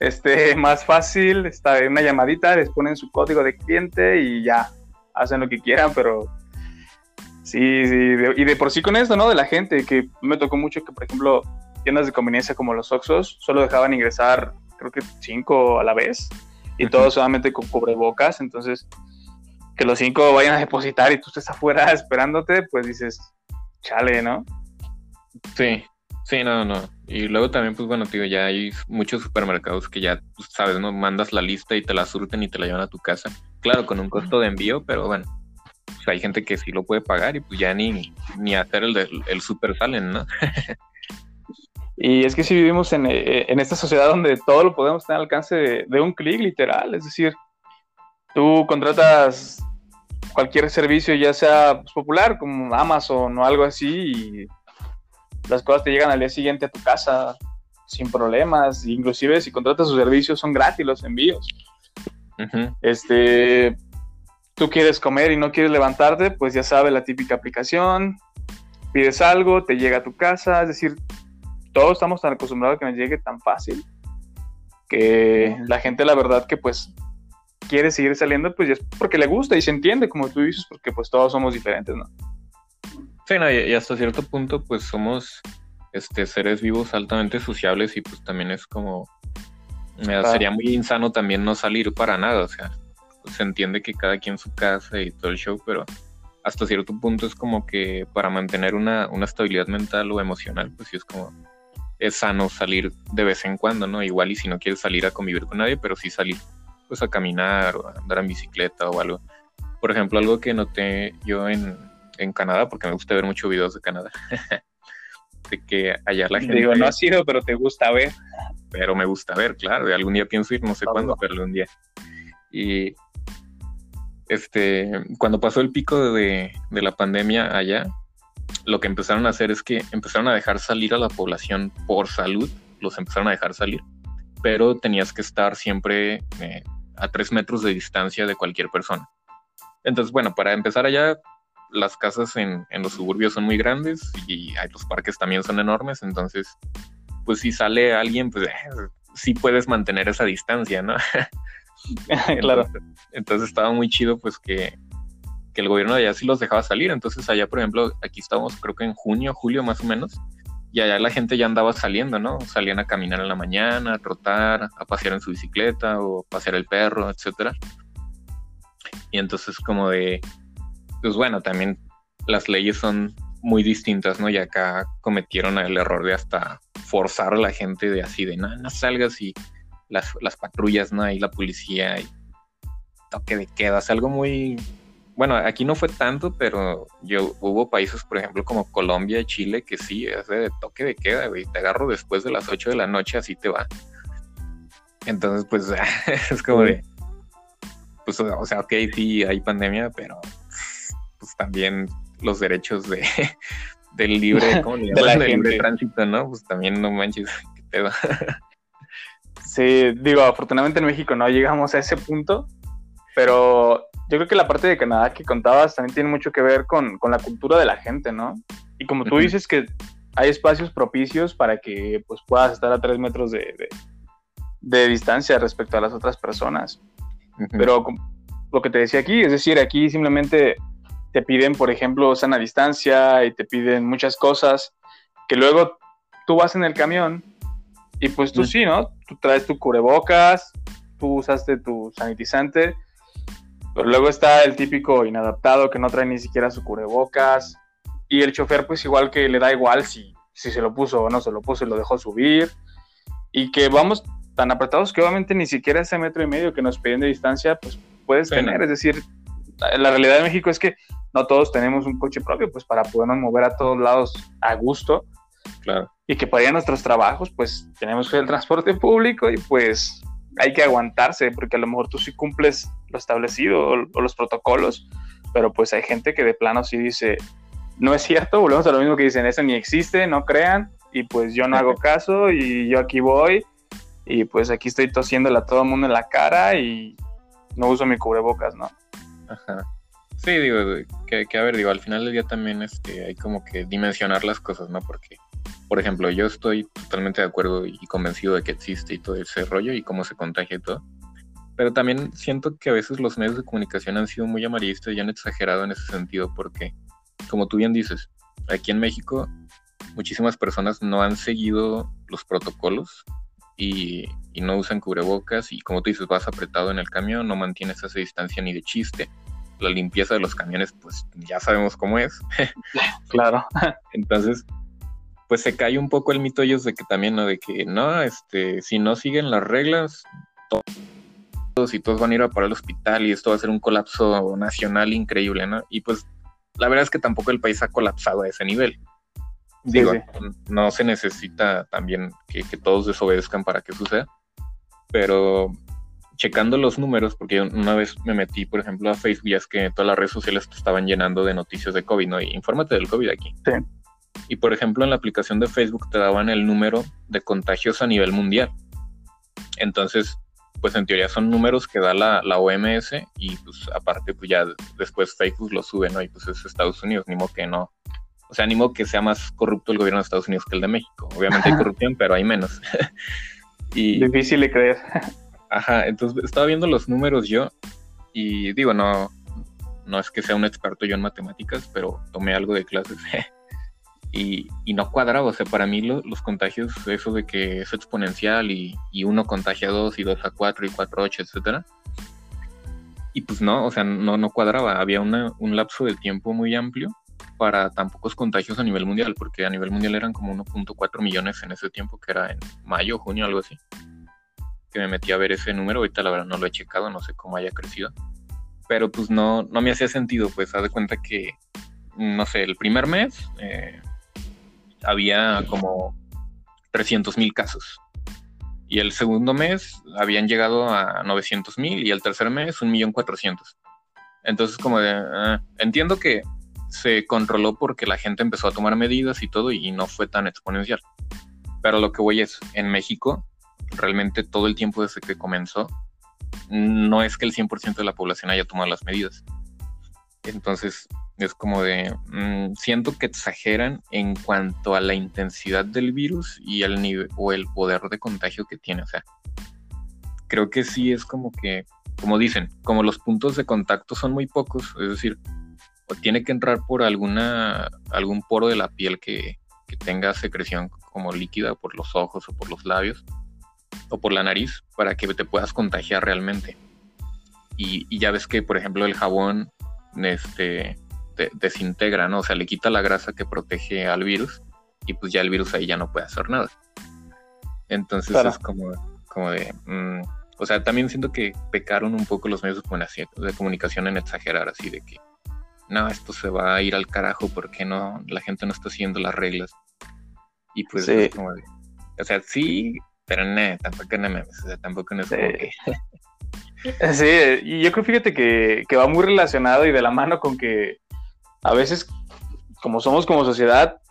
Este, más fácil, está en una llamadita, les ponen su código de cliente y ya, hacen lo que quieran, pero sí, sí, y de por sí con esto, ¿no? De la gente, que me tocó mucho que, por ejemplo, tiendas de conveniencia como los Oxos solo dejaban ingresar, creo que cinco a la vez, y todos solamente con cubrebocas, entonces que los cinco vayan a depositar y tú estés afuera esperándote, pues dices, chale, ¿no? Sí, Sí, no, no. Y luego también, pues bueno, tío, ya hay muchos supermercados que ya, pues, sabes, ¿no? Mandas la lista y te la surten y te la llevan a tu casa. Claro, con un costo de envío, pero bueno, pues, hay gente que sí lo puede pagar y pues ya ni, ni hacer el, el super salen, ¿no? y es que si vivimos en, eh, en, esta sociedad donde todo lo podemos tener al alcance de, de un clic, literal, es decir, tú contratas cualquier servicio, ya sea pues, popular, como Amazon o algo así, y las cosas te llegan al día siguiente a tu casa sin problemas, inclusive si contratas sus servicios son gratis los envíos. Este, tú quieres comer y no quieres levantarte, pues ya sabes la típica aplicación, pides algo, te llega a tu casa, es decir, todos estamos tan acostumbrados a que nos llegue tan fácil que la gente la verdad que pues quiere seguir saliendo pues ya es porque le gusta y se entiende como tú dices porque pues todos somos diferentes, ¿no? Sí, y, hasta cierto punto, pues somos este, seres vivos altamente sociables y pues también es como, sería muy insano también no salir para nada, o sea, se entiende que cada quien su casa y todo el show, pero hasta cierto punto es como que para mantener una, una estabilidad mental o emocional, pues sí es como, es sano salir de vez en cuando, ¿no? Igual y si no quieres salir a convivir con nadie, pero sí salir pues a caminar o a andar en bicicleta o algo. Por ejemplo, algo que noté yo en, en Canadá, porque me gusta ver muchos videos de Canadá. de que allá la gente. Digo, no ha sido, pero te gusta ver. Pero me gusta ver, claro. Algún día pienso ir, no sé cuándo, pero algún día. Y este, cuando pasó el pico de, de, la pandemia allá, lo que empezaron a hacer es que empezaron a dejar salir a la población por salud, los empezaron a dejar salir, pero tenías que estar siempre eh, a tres metros de distancia de cualquier persona. Entonces, bueno, para empezar allá, las casas en, los suburbios son muy grandes y los parques también son enormes, entonces, pues si sale alguien, pues eh, sí puedes mantener esa distancia, ¿no? claro. Entonces, estaba muy chido, pues que, que el gobierno de allá sí los dejaba salir. Entonces, allá, por ejemplo, aquí estamos, creo que en junio, julio más o menos, y allá la gente ya andaba saliendo, ¿no? Salían a caminar en la mañana, a trotar, a pasear en su bicicleta o pasear el perro, etcétera. Y entonces, como de pues bueno, también las leyes son muy distintas, ¿no? Y acá cometieron el error de hasta forzar a la gente de así, de nada, no salgas y las, las patrullas, ¿no? Y la policía y toque de queda, es algo muy... Bueno, aquí no fue tanto, pero yo hubo países, por ejemplo, como Colombia y Chile, que sí, es de toque de queda, güey. Te agarro después de las 8 de la noche, así te va. Entonces, pues, es como de. Pues, o sea, ok, sí, hay pandemia, pero pues también los derechos de, del libre, ¿cómo le llaman? del libre tránsito, ¿no? Pues también no manches, qué pedo. Sí, digo, afortunadamente en México no llegamos a ese punto, pero yo creo que la parte de Canadá que contabas también tiene mucho que ver con, la cultura de la gente, ¿no? Y como tú dices que hay espacios propicios para que pues puedas estar a tres metros de, distancia respecto a las otras personas. Pero lo que te decía aquí, es decir, aquí simplemente te piden, por ejemplo, sana distancia y te piden muchas cosas que luego tú vas en el camión y pues tú sí, ¿no? Tú traes tu cubrebocas, tú usaste tu sanitizante, pero luego está el típico inadaptado que no trae ni siquiera su cubrebocas y el chofer pues igual que le da igual si, si se lo puso o no se lo puso y lo dejó subir. Y que vamos tan apretados que obviamente ni siquiera ese metro y medio que nos piden de distancia pues puedes tener, es decir, la realidad de México es que no todos tenemos un coche propio, pues para podernos mover a todos lados a gusto. Claro. Y que para ir a nuestros trabajos, pues tenemos al transporte público y pues hay que aguantarse, porque a lo mejor tú sí cumples lo establecido o, los protocolos, pero pues hay gente que de plano sí dice, no es cierto, volvemos a lo mismo que dicen, eso ni existe, no crean, y pues yo no hago caso y yo aquí voy, y pues aquí estoy tosiéndole a todo el mundo en la cara y no uso mi cubrebocas, ¿no? Ajá. Sí, digo, que, a ver, digo, al final del día también este, hay como que dimensionar las cosas, ¿no? Porque, por ejemplo, yo estoy totalmente de acuerdo y convencido de que existe y todo ese rollo y cómo se contagia y todo. Pero también siento que a veces los medios de comunicación han sido muy amarillistas y han exagerado en ese sentido porque, como tú bien dices, aquí en México muchísimas personas no han seguido los protocolos y, y, no usan cubrebocas y como tú dices, vas apretado en el camión, no mantienes esa distancia ni de chiste la limpieza de los camiones, pues ya sabemos cómo es. claro. Entonces, pues se cae un poco el mito ellos de que también, ¿no? De que no, este, si no siguen las reglas, todos y todos van a ir a parar al hospital y esto va a ser un colapso nacional increíble, ¿no? Y pues la verdad es que tampoco el país ha colapsado a ese nivel. Digo, no se necesita también que, que todos desobedezcan para que suceda, pero checando los números, porque una vez me metí, por ejemplo, a Facebook, y es que todas las redes sociales te estaban llenando de noticias de COVID, ¿no? Y infórmate del COVID aquí. Sí. Y por ejemplo, en la aplicación de Facebook te daban el número de contagios a nivel mundial. Entonces, pues en teoría son números que da la, la OMS y pues aparte, pues ya después Facebook lo sube, ¿no? Y pues es Estados Unidos, ni modo que no. O sea, ni modo que sea más corrupto el gobierno de Estados Unidos que el de México. Obviamente hay corrupción, pero hay menos. y, Difícil de creer. Ajá, entonces estaba viendo los números yo y digo, no, no es que sea un experto yo en matemáticas, pero tomé algo de clases y, y, no cuadraba. O sea, para mí los contagios, eso de que es exponencial y, y, uno contagia a dos y dos a cuatro y cuatro a ocho, etcétera. Y pues no, o sea, no, no cuadraba. Había una, un lapso de tiempo muy amplio para tan pocos contagios a nivel mundial, porque a nivel mundial eran como 1.4 millones en ese tiempo, que era en mayo, junio, algo así que me metí a ver ese número, ahorita la verdad no lo he checado, no sé cómo haya crecido, pero pues no, no me hacía sentido, pues haz de cuenta que, no sé, el primer mes eh, había como 300 mil casos. Y el segundo mes habían llegado a 900 mil y el tercer mes un millón cuatrocientos. Entonces como de, ah, entiendo que se controló porque la gente empezó a tomar medidas y todo y no fue tan exponencial. Pero lo que voy es, en México realmente todo el tiempo desde que comenzó, no es que el 100% de la población haya tomado las medidas. Entonces, es como de, mm, siento que exageran en cuanto a la intensidad del virus y el nivel o el poder de contagio que tiene. O sea, creo que sí es como que, como dicen, como los puntos de contacto son muy pocos, es decir, o tiene que entrar por alguna, algún poro de la piel que, que tenga secreción como líquida por los ojos o por los labios, o por la nariz para que te puedas contagiar realmente. Y, ya ves que, por ejemplo, el jabón este, desintegra, ¿no? O sea, le quita la grasa que protege al virus y pues ya el virus ahí ya no puede hacer nada. Entonces es como, como de... Mm, o sea, también siento que pecaron un poco los medios de comunicación en exagerar así de que no, esto se va a ir al carajo porque no, la gente no está siguiendo las reglas. Y pues como de, o sea, sí, pero no, tampoco no o sea, tampoco no es Sí, y yo creo, fíjate que, que va muy relacionado y de la mano con que a veces, como somos como sociedad,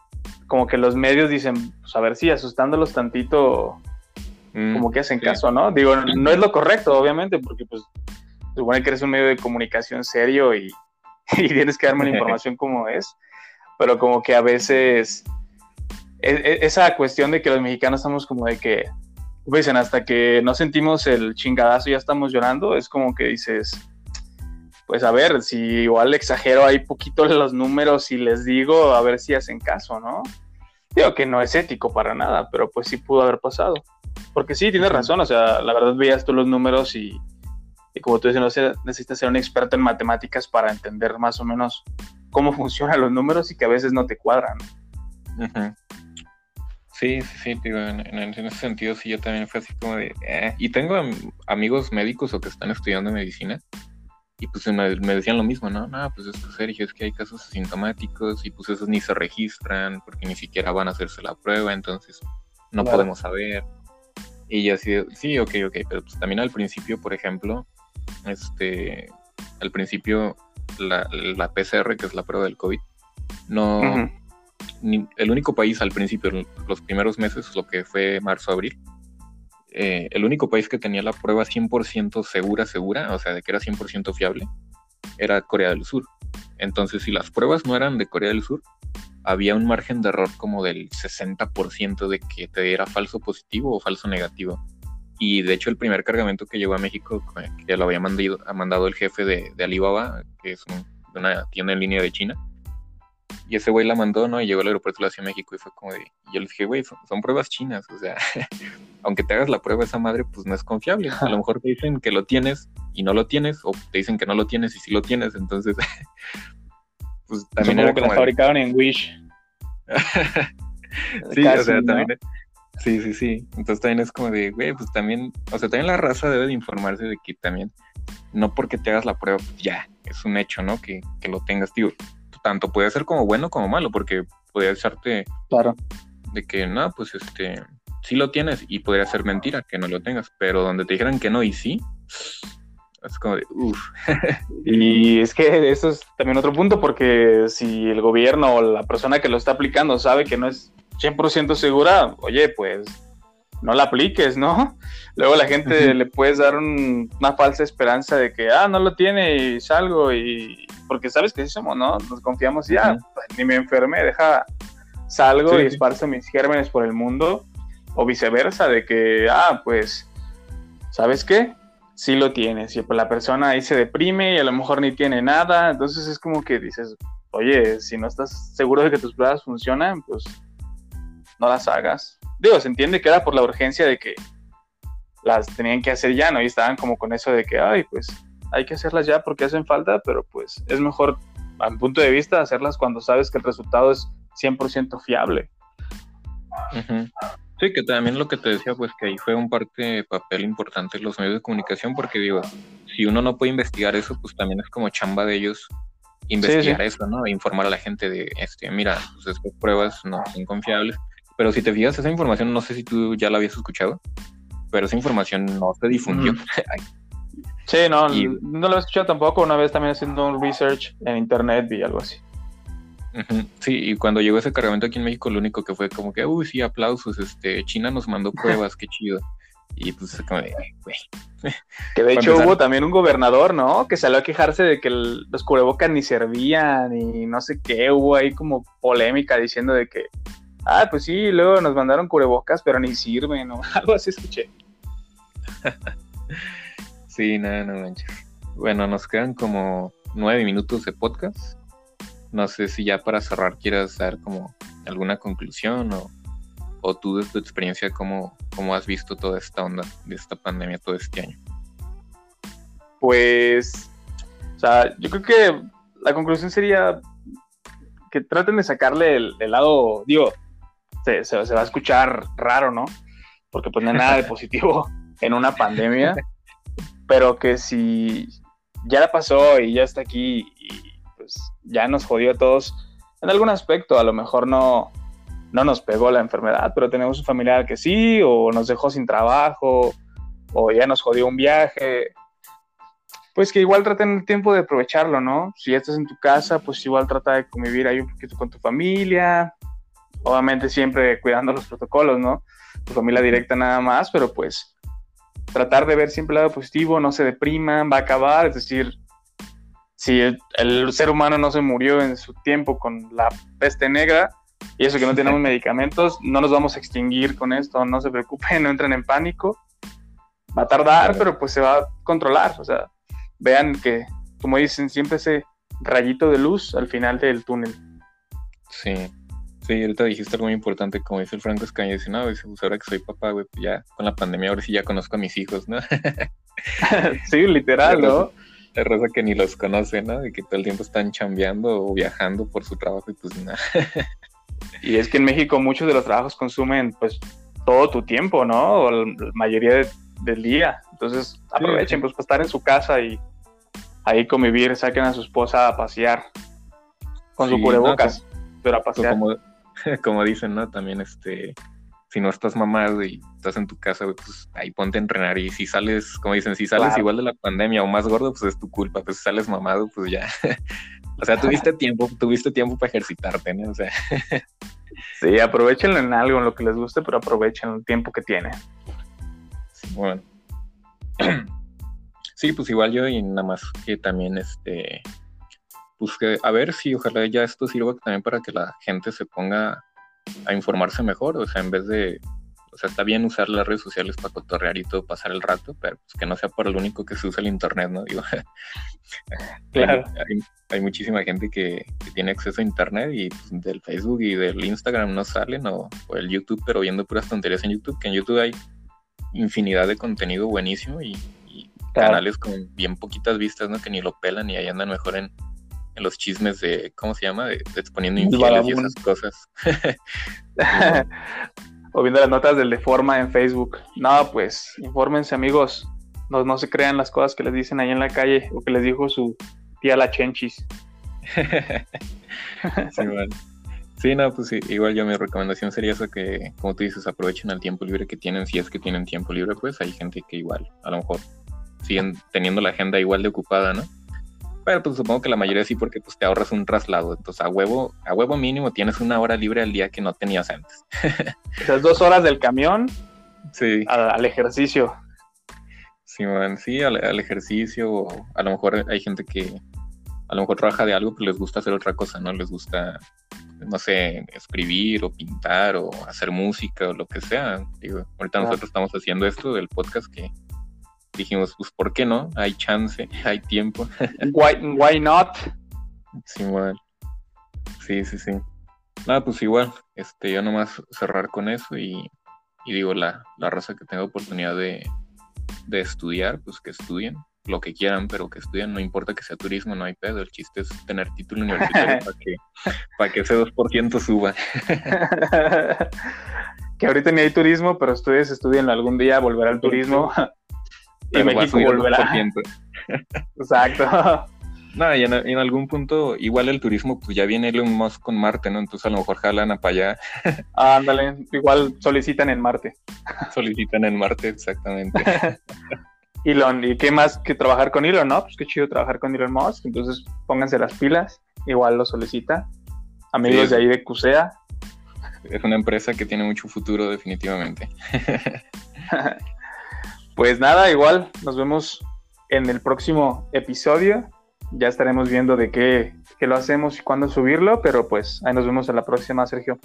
como que los medios dicen, pues a ver si asustándolos tantito, mm, como que hacen caso, ¿no? Digo, no es lo correcto, obviamente, porque pues supone que eres un medio de comunicación serio y, y tienes que darme la información como es, pero como que a veces esa cuestión de que los mexicanos estamos como de que, dicen, hasta que no sentimos el chingadazo ya estamos llorando, es como que dices, pues a ver, si igual exagero ahí poquito los números y les digo, a ver si hacen caso, ¿no? Digo que no es ético para nada, pero pues sí pudo haber pasado. Porque sí, tienes razón, o sea, la verdad veías tú los números y, como tú dices, no necesitas ser un experto en matemáticas para entender más o menos cómo funcionan los números y que a veces no te cuadran. Sí, sí, sí, digo, en, ese sentido sí, yo también fue así como de... Eh. Y tengo amigos médicos o que están estudiando medicina y pues me, decían lo mismo, ¿no? No, pues es que Sergio, es que hay casos asintomáticos y pues esos ni se registran porque ni siquiera van a hacerse la prueba, entonces no podemos saber. Y yo así, sí, ok, ok, pero pues también al principio, por ejemplo, este, al principio la, la PCR, que es la prueba del COVID, no el único país al principio, los primeros meses, lo que fue marzo-abril, eh, el único país que tenía la prueba 100% segura, segura, o sea, de que era 100% fiable, era Corea del Sur. Entonces, si las pruebas no eran de Corea del Sur, había un margen de error como del 60% de que te diera falso positivo o falso negativo. Y de hecho, el primer cargamento que llegó a México, que lo había mandado, mandado el jefe de, Alibaba, que es una tienda en línea de China, y ese güey la mandó, ¿no? Y llegó al aeropuerto de la Ciudad de México y fue como de. Y yo le dije, güey, son, pruebas chinas. O sea, aunque te hagas la prueba esa madre, pues no es confiable. A lo mejor te dicen que lo tienes y no lo tienes, o te dicen que no lo tienes y sí lo tienes. Entonces, pues también era como. que la fabricaron en Wish. sí, o sea, también. Sí, sí, sí. Entonces también es como de, güey, pues también, o sea, también la raza debe de informarse de que también, no porque te hagas la prueba, pues ya, es un hecho, ¿no? Que, que lo tengas, digo, tanto puede ser como bueno como malo, porque podría echarte claro. de que no, pues este, sí lo tienes y podría ser mentira que no lo tengas, pero donde te dijeran que no y sí, es como de, uff. y es que eso es también otro punto, porque si el gobierno o la persona que lo está aplicando sabe que no es 100% segura, oye, pues no la apliques, ¿no? Luego la gente le puedes dar una falsa esperanza de que, ah, no lo tiene y salgo y... Porque sabes que sí somos, ¿no? Nos confiamos y ya, pues, ni me enferme, deja, salgo y esparzo mis gérmenes por el mundo. O viceversa, de que, ah, pues, ¿sabes qué? Sí lo tienes. Y pues la persona ahí se deprime y a lo mejor ni tiene nada. Entonces es como que dices, oye, si no estás seguro de que tus pruebas funcionan, pues no las hagas. Digo, se entiende que era por la urgencia de que las tenían que hacer ya, ¿no? Y estaban como con eso de que, ay, pues hay que hacerlas ya porque hacen falta, pero pues es mejor, a mi punto de vista, hacerlas cuando sabes que el resultado es 100% fiable. Sí, que también lo que te decía, pues que ahí fue un parte papel importante los medios de comunicación, porque digo, si uno no puede investigar eso, pues también es como chamba de ellos investigar eso, ¿no? Informar a la gente de, este, mira, pues estas pruebas no son confiables. Pero si te fijas, esa información, no sé si tú ya la habías escuchado, pero esa información no se difundió. sí, no, no lo he escuchado tampoco. Una vez también haciendo un research en internet vi algo así. Sí, y cuando llegó ese cargamento aquí en México, lo único que fue como que, uy, sí, aplausos, este, China nos mandó pruebas, qué chido. Y pues como de, güey. Que de hecho hubo también un gobernador, ¿no? Que salió a quejarse de que los cubrebocas ni servían y no sé qué. Hubo ahí como polémica diciendo de que, ah, pues sí, luego nos mandaron cubrebocas, pero ni sirven, ¿no? Algo así escuché. Sí, nada, no, manches. Bueno, nos quedan como nueve minutos de podcast. No sé si ya para cerrar quieras dar como alguna conclusión o, o tú de tu experiencia, cómo, cómo has visto toda esta onda de esta pandemia todo este año. Pues, o sea, yo creo que la conclusión sería que traten de sacarle el, lado, digo, se, se, va a escuchar raro, ¿no? Porque pues no hay nada de positivo en una pandemia, pero que si ya la pasó y ya está aquí y pues ya nos jodió a todos en algún aspecto, a lo mejor no, no nos pegó la enfermedad, pero tenemos un familiar que sí, o nos dejó sin trabajo, o ya nos jodió un viaje, pues que igual traten el tiempo de aprovecharlo, ¿no? Si ya estás en tu casa, pues igual trata de convivir ahí un poquito con tu familia, obviamente siempre cuidando los protocolos, ¿no? Tu familia directa nada más, pero pues tratar de ver siempre el lado positivo, no se depriman, va a acabar, es decir, si el, ser humano no se murió en su tiempo con la peste negra, y eso que no tenemos medicamentos, no nos vamos a extinguir con esto, no se preocupen, no entren en pánico, va a tardar, pero pues se va a controlar, o sea, vean que, como dicen, siempre ese rayito de luz al final del túnel. Sí, sí, ahorita dijiste algo muy importante, como dice el Franco Escaño, dice, no, pues ahora que soy papá, güey, pues ya con la pandemia ahora sí ya conozco a mis hijos, ¿no? sí, literal, ¿no? La raza que ni los conoce, ¿no? De que todo el tiempo están chambeando o viajando por su trabajo y pues nada. y es que en México muchos de los trabajos consumen pues todo tu tiempo, ¿no? O la mayoría del día. Entonces aprovechen pues para estar en su casa y ahí convivir, saquen a su esposa a pasear con su cubrebocas, pero a pasear. Como, como, dicen, ¿no? También este, si no estás mamado y estás en tu casa, pues ahí ponte a entrenar y si sales, como dicen, si sales igual de la pandemia o más gordo, pues es tu culpa, pues si sales mamado, pues ya. o sea, tuviste tiempo, tuviste tiempo para ejercitarte, ¿no? O sea. sí, aprovechenlo en algo, en lo que les guste, pero aprovechen el tiempo que tiene. Bueno. Sí, pues igual yo y nada más que también este pues que a ver si ojalá ya esto sirva también para que la gente se ponga a informarse mejor, o sea, en vez de o sea, está bien usar las redes sociales para cotorrear y todo, pasar el rato, pero pues que no sea por el único que se usa el internet, ¿no? Digo, claro. hay, muchísima gente que, tiene acceso a internet y pues, del Facebook y del Instagram no salen, o, o, el YouTube, pero viendo puras tonterías en YouTube, que en YouTube hay infinidad de contenido buenísimo y, canales con bien poquitas vistas, ¿no? Que ni lo pelan y ahí andan mejor en, los chismes de, ¿cómo se llama? De, exponiendo infieles y esas cosas. o viendo las notas del Deforma en Facebook. No, pues, infórmense amigos. No, no se crean las cosas que les dicen ahí en la calle o que les dijo su tía la Chenchis. sí, bueno. Sí, no, pues sí, igual yo mi recomendación sería eso que, como tú dices, aprovechen el tiempo libre que tienen, si es que tienen tiempo libre, pues hay gente que igual, a lo mejor, siguen teniendo la agenda igual de ocupada, ¿no? Pero pues supongo que la mayoría sí, porque pues te ahorras un traslado, entonces a huevo, a huevo mínimo tienes una hora libre al día que no tenías antes. Esas dos horas del camión sí. al, ejercicio. Sí, sí, al, al ejercicio, a lo mejor hay gente que a lo mejor trabaja de algo, pero les gusta hacer otra cosa, ¿no? Les gusta no sé, escribir o pintar o hacer música o lo que sea. Digo, ahorita nosotros estamos haciendo esto del podcast que dijimos, pues, ¿por qué no? Hay chance, hay tiempo. why, why not? Sí. Sí, sí, sí. Nada, pues igual, este, yo nomás cerrar con eso y, digo, la, la raza que tenga oportunidad de, de estudiar, pues que estudien lo que quieran, pero que estudien, no importa que sea turismo, no hay pedo, el chiste es tener título universitario para, que, para que ese 2% suba. que ahorita ni hay turismo, pero ustedes estudian algún día, volverá al turismo y México volverá. Exacto. No, y en, algún punto, igual el turismo, pues ya viene Elon Musk con Marte, ¿no? Entonces a lo mejor jalan a para allá. Ándale, igual solicitan en Marte. Solicitan en Marte, exactamente. Elon, ¿y qué más que trabajar con Elon, no? Pues qué chido trabajar con Elon Musk, entonces pónganse las pilas, igual lo solicita. Amigos de ahí de CUSEA. Es una empresa que tiene mucho futuro, definitivamente. Pues nada, igual nos vemos en el próximo episodio. Ya estaremos viendo de qué, qué lo hacemos y cuándo subirlo, pero pues ahí nos vemos en la próxima, Sergio.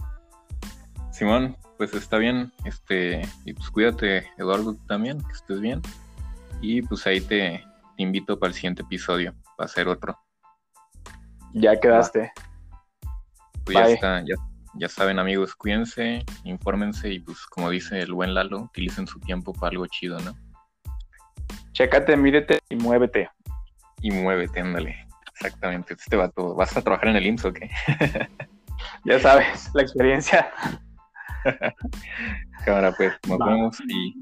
Simón, pues está bien, este, y pues cuídate, Eduardo, también, que estés bien. Y pues ahí te, invito para el siguiente episodio, para hacer otro. Ya quedaste. Pues ya está, ya, saben amigos, cuídense, infórmense y pues como dice el buen Lalo, utilicen su tiempo para algo chido, ¿no? Chécate, mírete y muévete. Y muévete, ándale. Exactamente, este vato, ¿vas a trabajar en el IMSS o qué? ya sabes, la experiencia. Cámara, pues, nos vemos y